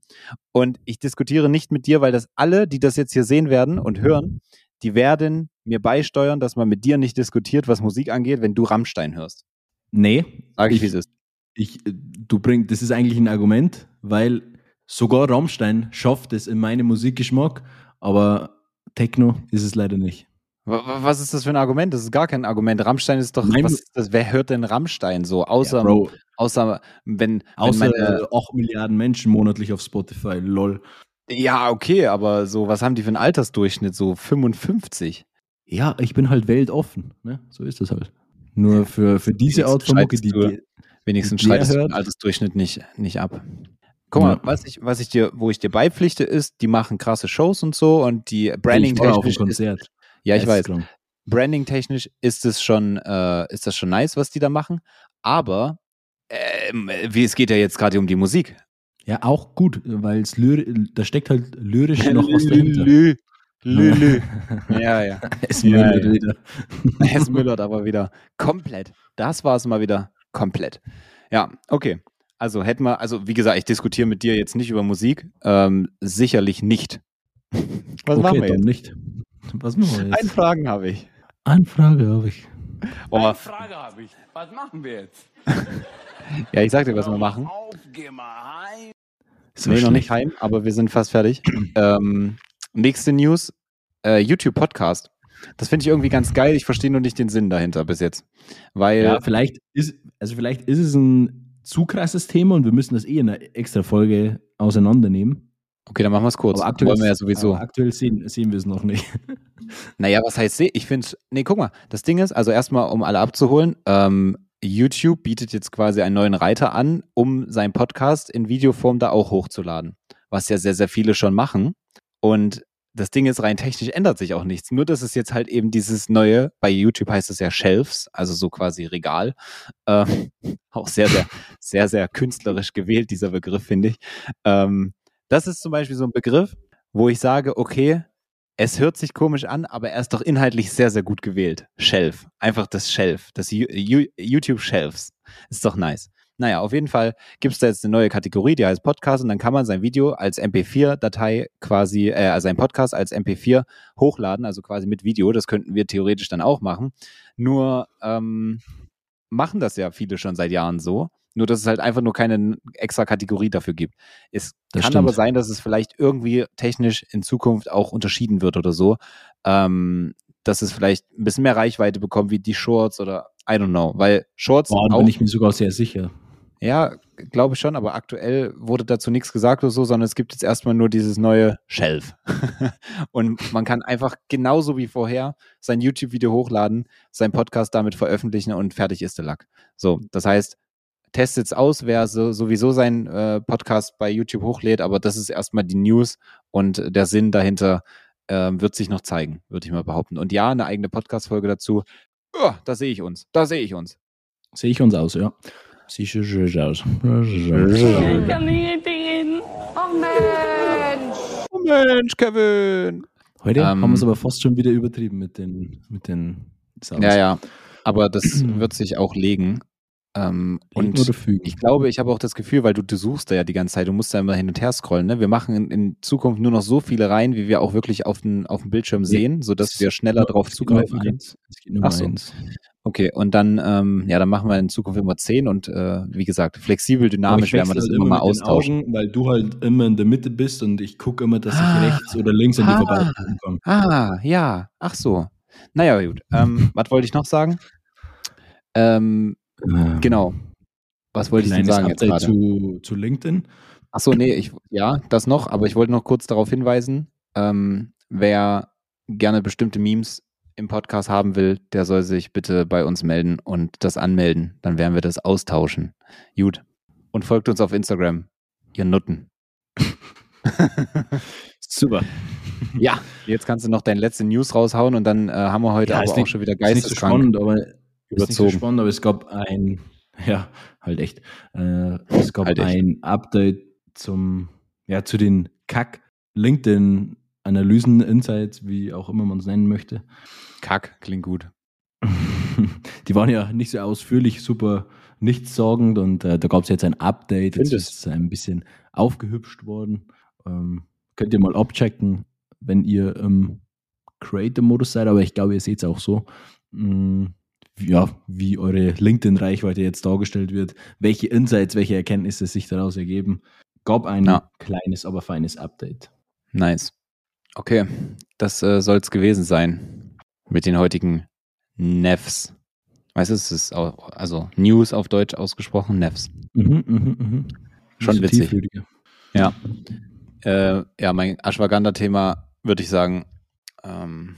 Und ich diskutiere nicht mit dir, weil das alle, die das jetzt hier sehen werden und hören, die werden mir beisteuern, dass man mit dir nicht diskutiert, was Musik angeht, wenn du Rammstein hörst. Nee, Sag ich, wie es ist. ich, äh, du bringst, das ist eigentlich ein Argument, weil sogar Rammstein schafft es in meinem Musikgeschmack, aber Techno ist es leider nicht. Wa- wa- Was ist das für ein Argument? Das ist gar kein Argument. Rammstein ist doch, Nein, was ist das? Wer hört denn Rammstein so? Außer, Ja, außer wenn, wenn außer meine, 8 Milliarden Menschen monatlich auf Spotify, lol. Ja, okay, aber so, was haben die für einen Altersdurchschnitt? So 55? Ja, ich bin halt weltoffen, ne? so ist das halt. Nur für, für diese Art von Mucke, die, Schreibst die Wenigstens Wer schreitest du den? Altersdurchschnitt nicht, nicht ab. Guck mal, Ja. was ich, was ich dir, wo ich dir beipflichte, ist, die machen krasse Shows und so und die Branding ich war auf dem technisch ist, Konzert. ja, ich weiß, Geisteskrank. Branding technisch ist es schon, äh, ist das schon nice, was die da machen. Aber ähm, wie es geht ja jetzt gerade um die Musik. Ja, auch gut, weil da steckt halt lyrisch noch was dahinter. Lü, lü, lü. ja, ja. Es Ja, müllert ja. wieder. Es müllert aber wieder komplett. Das war es mal wieder komplett. Ja, okay. Also hätten wir, also wie gesagt, ich diskutiere mit dir jetzt nicht über Musik. Ähm, sicherlich nicht. Was okay, machen wir jetzt? nicht. Was machen wir jetzt? Eine Fragen habe ich. Eine Frage habe ich. Oh, Eine Frage habe ich. Was machen wir jetzt? ja, ich sag dir, was wir machen. Auf, geh mal heim. So nee, noch nicht heim, aber wir sind fast fertig. ähm, nächste News: äh, YouTube-Podcast. Das finde ich irgendwie ganz geil. Ich verstehe nur nicht den Sinn dahinter bis jetzt. Weil, Ja, vielleicht ist, also vielleicht ist es ein zu krasses Thema und wir müssen das eh in einer extra Folge auseinandernehmen. okay, dann machen wir es kurz. Aber aktuell, ja sowieso. aber aktuell sehen, sehen wir es noch nicht. Naja, was heißt seh? Ich finde, nee, guck mal, das Ding ist, also erstmal, um alle abzuholen, ähm, YouTube bietet jetzt quasi einen neuen Reiter an, um seinen Podcast in Videoform da auch hochzuladen. Was ja sehr, sehr viele schon machen. Und das Ding ist, rein technisch ändert sich auch nichts. Nur, dass es jetzt halt eben dieses neue, bei YouTube heißt es ja Shelves, also so quasi Regal. Ähm, auch sehr, sehr, sehr, sehr künstlerisch gewählt, dieser Begriff, finde ich. Ähm, das ist zum Beispiel so ein Begriff, wo ich sage, okay, es hört sich komisch an, aber er ist doch inhaltlich sehr, sehr gut gewählt. Shelf. Einfach das Shelf. Das YouTube Shelves. Ist doch nice. Naja, auf jeden Fall gibt es da jetzt eine neue Kategorie, die heißt Podcast und dann kann man sein Video als MP4-Datei quasi, äh, also ein Podcast als MP4 hochladen, also quasi mit Video. Das könnten wir theoretisch dann auch machen. Nur ähm, machen das ja viele schon seit Jahren so. Nur, dass es halt einfach nur keine extra Kategorie dafür gibt. Es Das kann stimmt. aber sein, dass es vielleicht irgendwie technisch in Zukunft auch unterschieden wird oder so. Ähm, dass es vielleicht ein bisschen mehr Reichweite bekommt wie die Shorts oder I don't know. Weil Shorts Boah, da auch, bin ich mir sogar sehr sicher. ja, glaube ich schon, aber aktuell wurde dazu nichts gesagt oder so, sondern es gibt jetzt erstmal nur dieses neue Shelf. Und man kann einfach genauso wie vorher sein YouTube-Video hochladen, sein Podcast damit veröffentlichen und fertig ist der Lack. So, das heißt, testet's aus, wer so, sowieso seinen äh, Podcast bei YouTube hochlädt, aber das ist erstmal die News und der Sinn dahinter ähm, wird sich noch zeigen, würde ich mal behaupten. Und ja, eine eigene Podcast-Folge dazu. Oh, da sehe ich uns. Da sehe ich uns. Sehe ich uns aus, ja. Siehst du schön aus. Ich kann nicht reden. Oh Mensch, Kevin. Heute Ähm, haben wir es aber fast schon wieder übertrieben mit den, mit den Sounds. Ja, ja. Aber das wird sich auch legen. Ähm, und ich glaube, ich habe auch das Gefühl, weil du, du suchst da ja die ganze Zeit, du musst da immer hin und her scrollen. Ne? Wir machen in, in Zukunft nur noch so viele rein, wie wir auch wirklich auf dem auf dem Bildschirm sehen, sodass wir schneller drauf nur zugreifen um können. Ach so. eins. Okay, und dann, ähm, ja, dann machen wir in Zukunft immer 10 und äh, wie gesagt, flexibel, dynamisch werden wir das wechsle immer mal den austauschen. Augen, weil du halt immer in der Mitte bist und ich gucke immer, dass ich Ah. rechts oder links an dir Ah. vorbei komme. Ah, ja, ach so. Naja, gut. Ähm, was wollte ich noch sagen? Ähm, genau. Was wollte ich denn sagen jetzt Update gerade? zu, zu LinkedIn. Ach so, nee, ich, ja, das noch, aber ich wollte noch kurz darauf hinweisen, ähm, wer gerne bestimmte Memes im Podcast haben will, der soll sich bitte bei uns melden und das anmelden. Dann werden wir das austauschen. Gut. Und folgt uns auf Instagram. Ihr Nutten. Super. Ja, jetzt kannst du noch deine letzte News raushauen und dann äh, haben wir heute Ja, aber auch nicht- schon wieder Ist nicht so geisteskrank spannend, aber ist nicht überzogen. spannend, aber es gab ein, ja, halt echt. Äh, es gab Halt echt. ein Update zum, ja, zu den Kack LinkedIn Analysen, Insights, wie auch immer man es nennen möchte. Kack, klingt gut. Die waren ja nicht so ausführlich, super nichtssagend und äh, da gab es jetzt ein Update, jetzt Findest? ist es ein bisschen aufgehübscht worden. Ähm, könnt ihr mal abchecken, wenn ihr im Creator-Modus seid, aber ich glaube, ihr seht es auch so. Mm, ja, wie eure LinkedIn-Reichweite jetzt dargestellt wird, welche Insights, welche Erkenntnisse sich daraus ergeben. Gab ein Ja. kleines, aber feines Update. Nice. Okay, das äh, soll es gewesen sein mit den heutigen Nevs. Weißt du, es ist auch, also News auf Deutsch ausgesprochen, Nevs. Mhm, mhm, mhm. Schon witzig. Ja. Äh, ja, mein Ashwagandha-Thema würde ich sagen, ähm,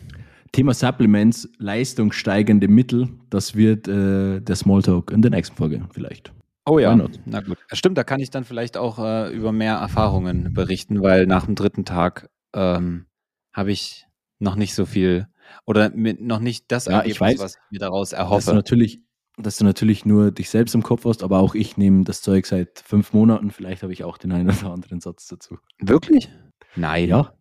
Thema Supplements, leistungssteigende Mittel, das wird äh, der Smalltalk in der nächsten Folge vielleicht. Oh ja, na gut. Stimmt, da kann ich dann vielleicht auch äh, über mehr Erfahrungen berichten, weil nach dem dritten Tag ähm, habe ich noch nicht so viel oder noch nicht das Ja, ich Ergebnis, weiß. was ich mir daraus Dass du, erhoffe. natürlich, dass du natürlich nur dich selbst im Kopf hast, aber auch ich nehme das Zeug seit fünf Monaten. Vielleicht habe ich auch den einen oder anderen Satz dazu. Wirklich? Nein. Ja.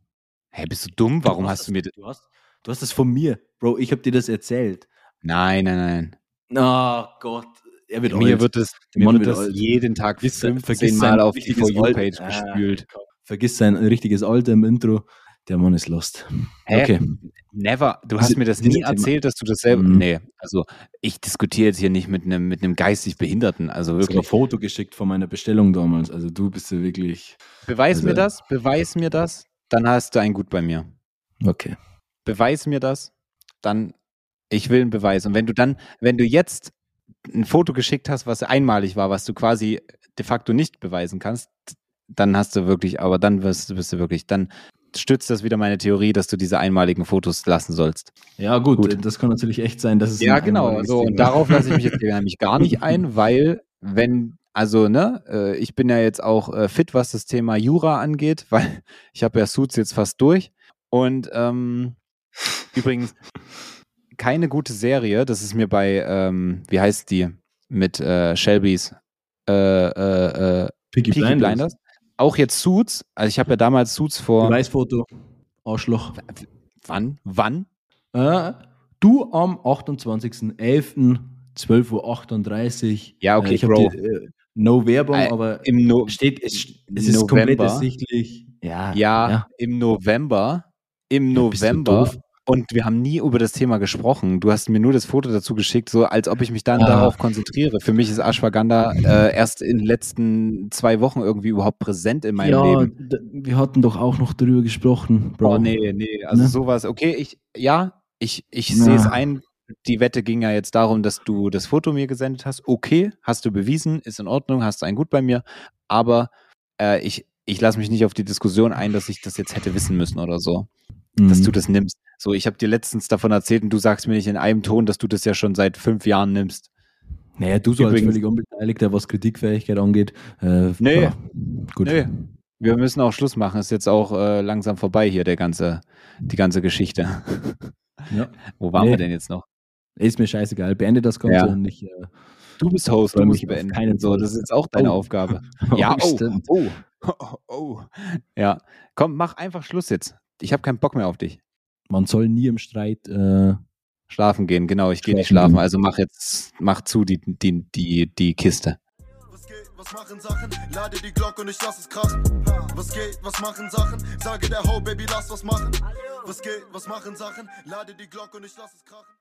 Hä, bist du dumm? Warum Du hast du mir. das, du hast, du hast das von mir, Bro. Ich habe dir das erzählt. Nein, nein, nein. Oh Gott. Er wird Mir alt. wird Der mir wird wird es alt. jeden Tag Vergiss- 15 vergiss Mal sein auf die richtiges For You-Page Alter. gespült. Vergiss sein richtiges Alter im Intro. Der Mann ist lost. Hä? Okay. Never. Du Diese- hast mir das nie erzählt, dass du das selber. Mhm. Nee, also ich diskutiere jetzt hier nicht mit einem mit einem geistig Behinderten. Also Ich habe ein wirklich. Foto geschickt von meiner Bestellung damals. Also du bist ja wirklich. Beweis Also- mir das, beweis mir das, dann hast du ein Gut bei mir. Okay. Beweis mir das, dann ich will einen Beweis. Und wenn du dann, wenn du jetzt ein Foto geschickt hast, was einmalig war, was du quasi de facto nicht beweisen kannst, dann hast du wirklich, aber dann wirst du, bist du wirklich, dann stützt das wieder meine Theorie, dass du diese einmaligen Fotos lassen sollst. Ja, gut, Gut. das kann natürlich echt sein, dass es. Ja, genau. So, und darauf lasse ich mich jetzt nämlich gar nicht ein, weil wenn, also, ne, äh, ich bin ja jetzt auch äh, fit, was das Thema Jura angeht, weil ich habe ja Suits jetzt fast durch. Und ähm, übrigens, keine gute Serie, das ist mir bei, ähm, wie heißt die, mit äh, Shelbys äh, äh, äh, Peaky, Peaky Blinders. Blinders. Auch jetzt Suits, also ich habe ja damals Suits vor, Beweisfoto. Arschloch. Wann? Wann? Äh, du am 28.11. 12.38 Uhr. Ja, okay, äh, ich Bro. Die, äh, no Werbung, aber Im no steht, es, es ist komplett November. ersichtlich. Ja, ja, im November. Im Ja, November. Und wir haben nie über das Thema gesprochen. Du hast mir nur das Foto dazu geschickt, so als ob ich mich dann Ah. darauf konzentriere. Für mich ist Ashwagandha äh, erst in den letzten zwei Wochen irgendwie überhaupt präsent in meinem ja, Leben. wir hatten doch auch noch darüber gesprochen, Bro. Oh, nee, nee, also Ne? sowas. Okay, ich, ja, ich, ich Na. sehe es ein. Die Wette ging ja jetzt darum, dass du das Foto mir gesendet hast. Okay, hast du bewiesen, ist in Ordnung, hast ein Gut bei mir. Aber äh, ich, ich lasse mich nicht auf die Diskussion ein, dass ich das jetzt hätte wissen müssen oder so, dass Mhm. du das nimmst. So, ich habe dir letztens davon erzählt und du sagst mir nicht in einem Ton, dass du das ja schon seit fünf Jahren nimmst. Naja, du so als Übrigens- völlig Unbeteiligter, was Kritikfähigkeit angeht. Äh, Nee. ja, gut. Nö. Wir müssen auch Schluss machen. Ist jetzt auch äh, langsam vorbei hier, der ganze, die ganze Geschichte. Ja. Wo waren Nee. wir denn jetzt noch? Ist mir scheißegal. Beende das Ganze Ja. und ich. Äh, Du bist Host, du musst beenden. keinen so, das ist jetzt auch deine Oh. Aufgabe. Ja, oh, oh, oh, oh. Ja, komm, mach einfach Schluss jetzt. Ich habe keinen Bock mehr auf dich. Man soll nie im Streit. Äh, Schlafen gehen, genau, ich gehe nicht Schlafen gehen. Also mach jetzt, mach zu die, die, die, die Kiste. Was geht, was machen Sachen? Lade die Glocke und ich lass es krachen. Was geht, was machen Sachen? Sage der Ho, Baby, lass was machen. Was geht, was machen Sachen? Lade die Glocke und ich lass es krachen.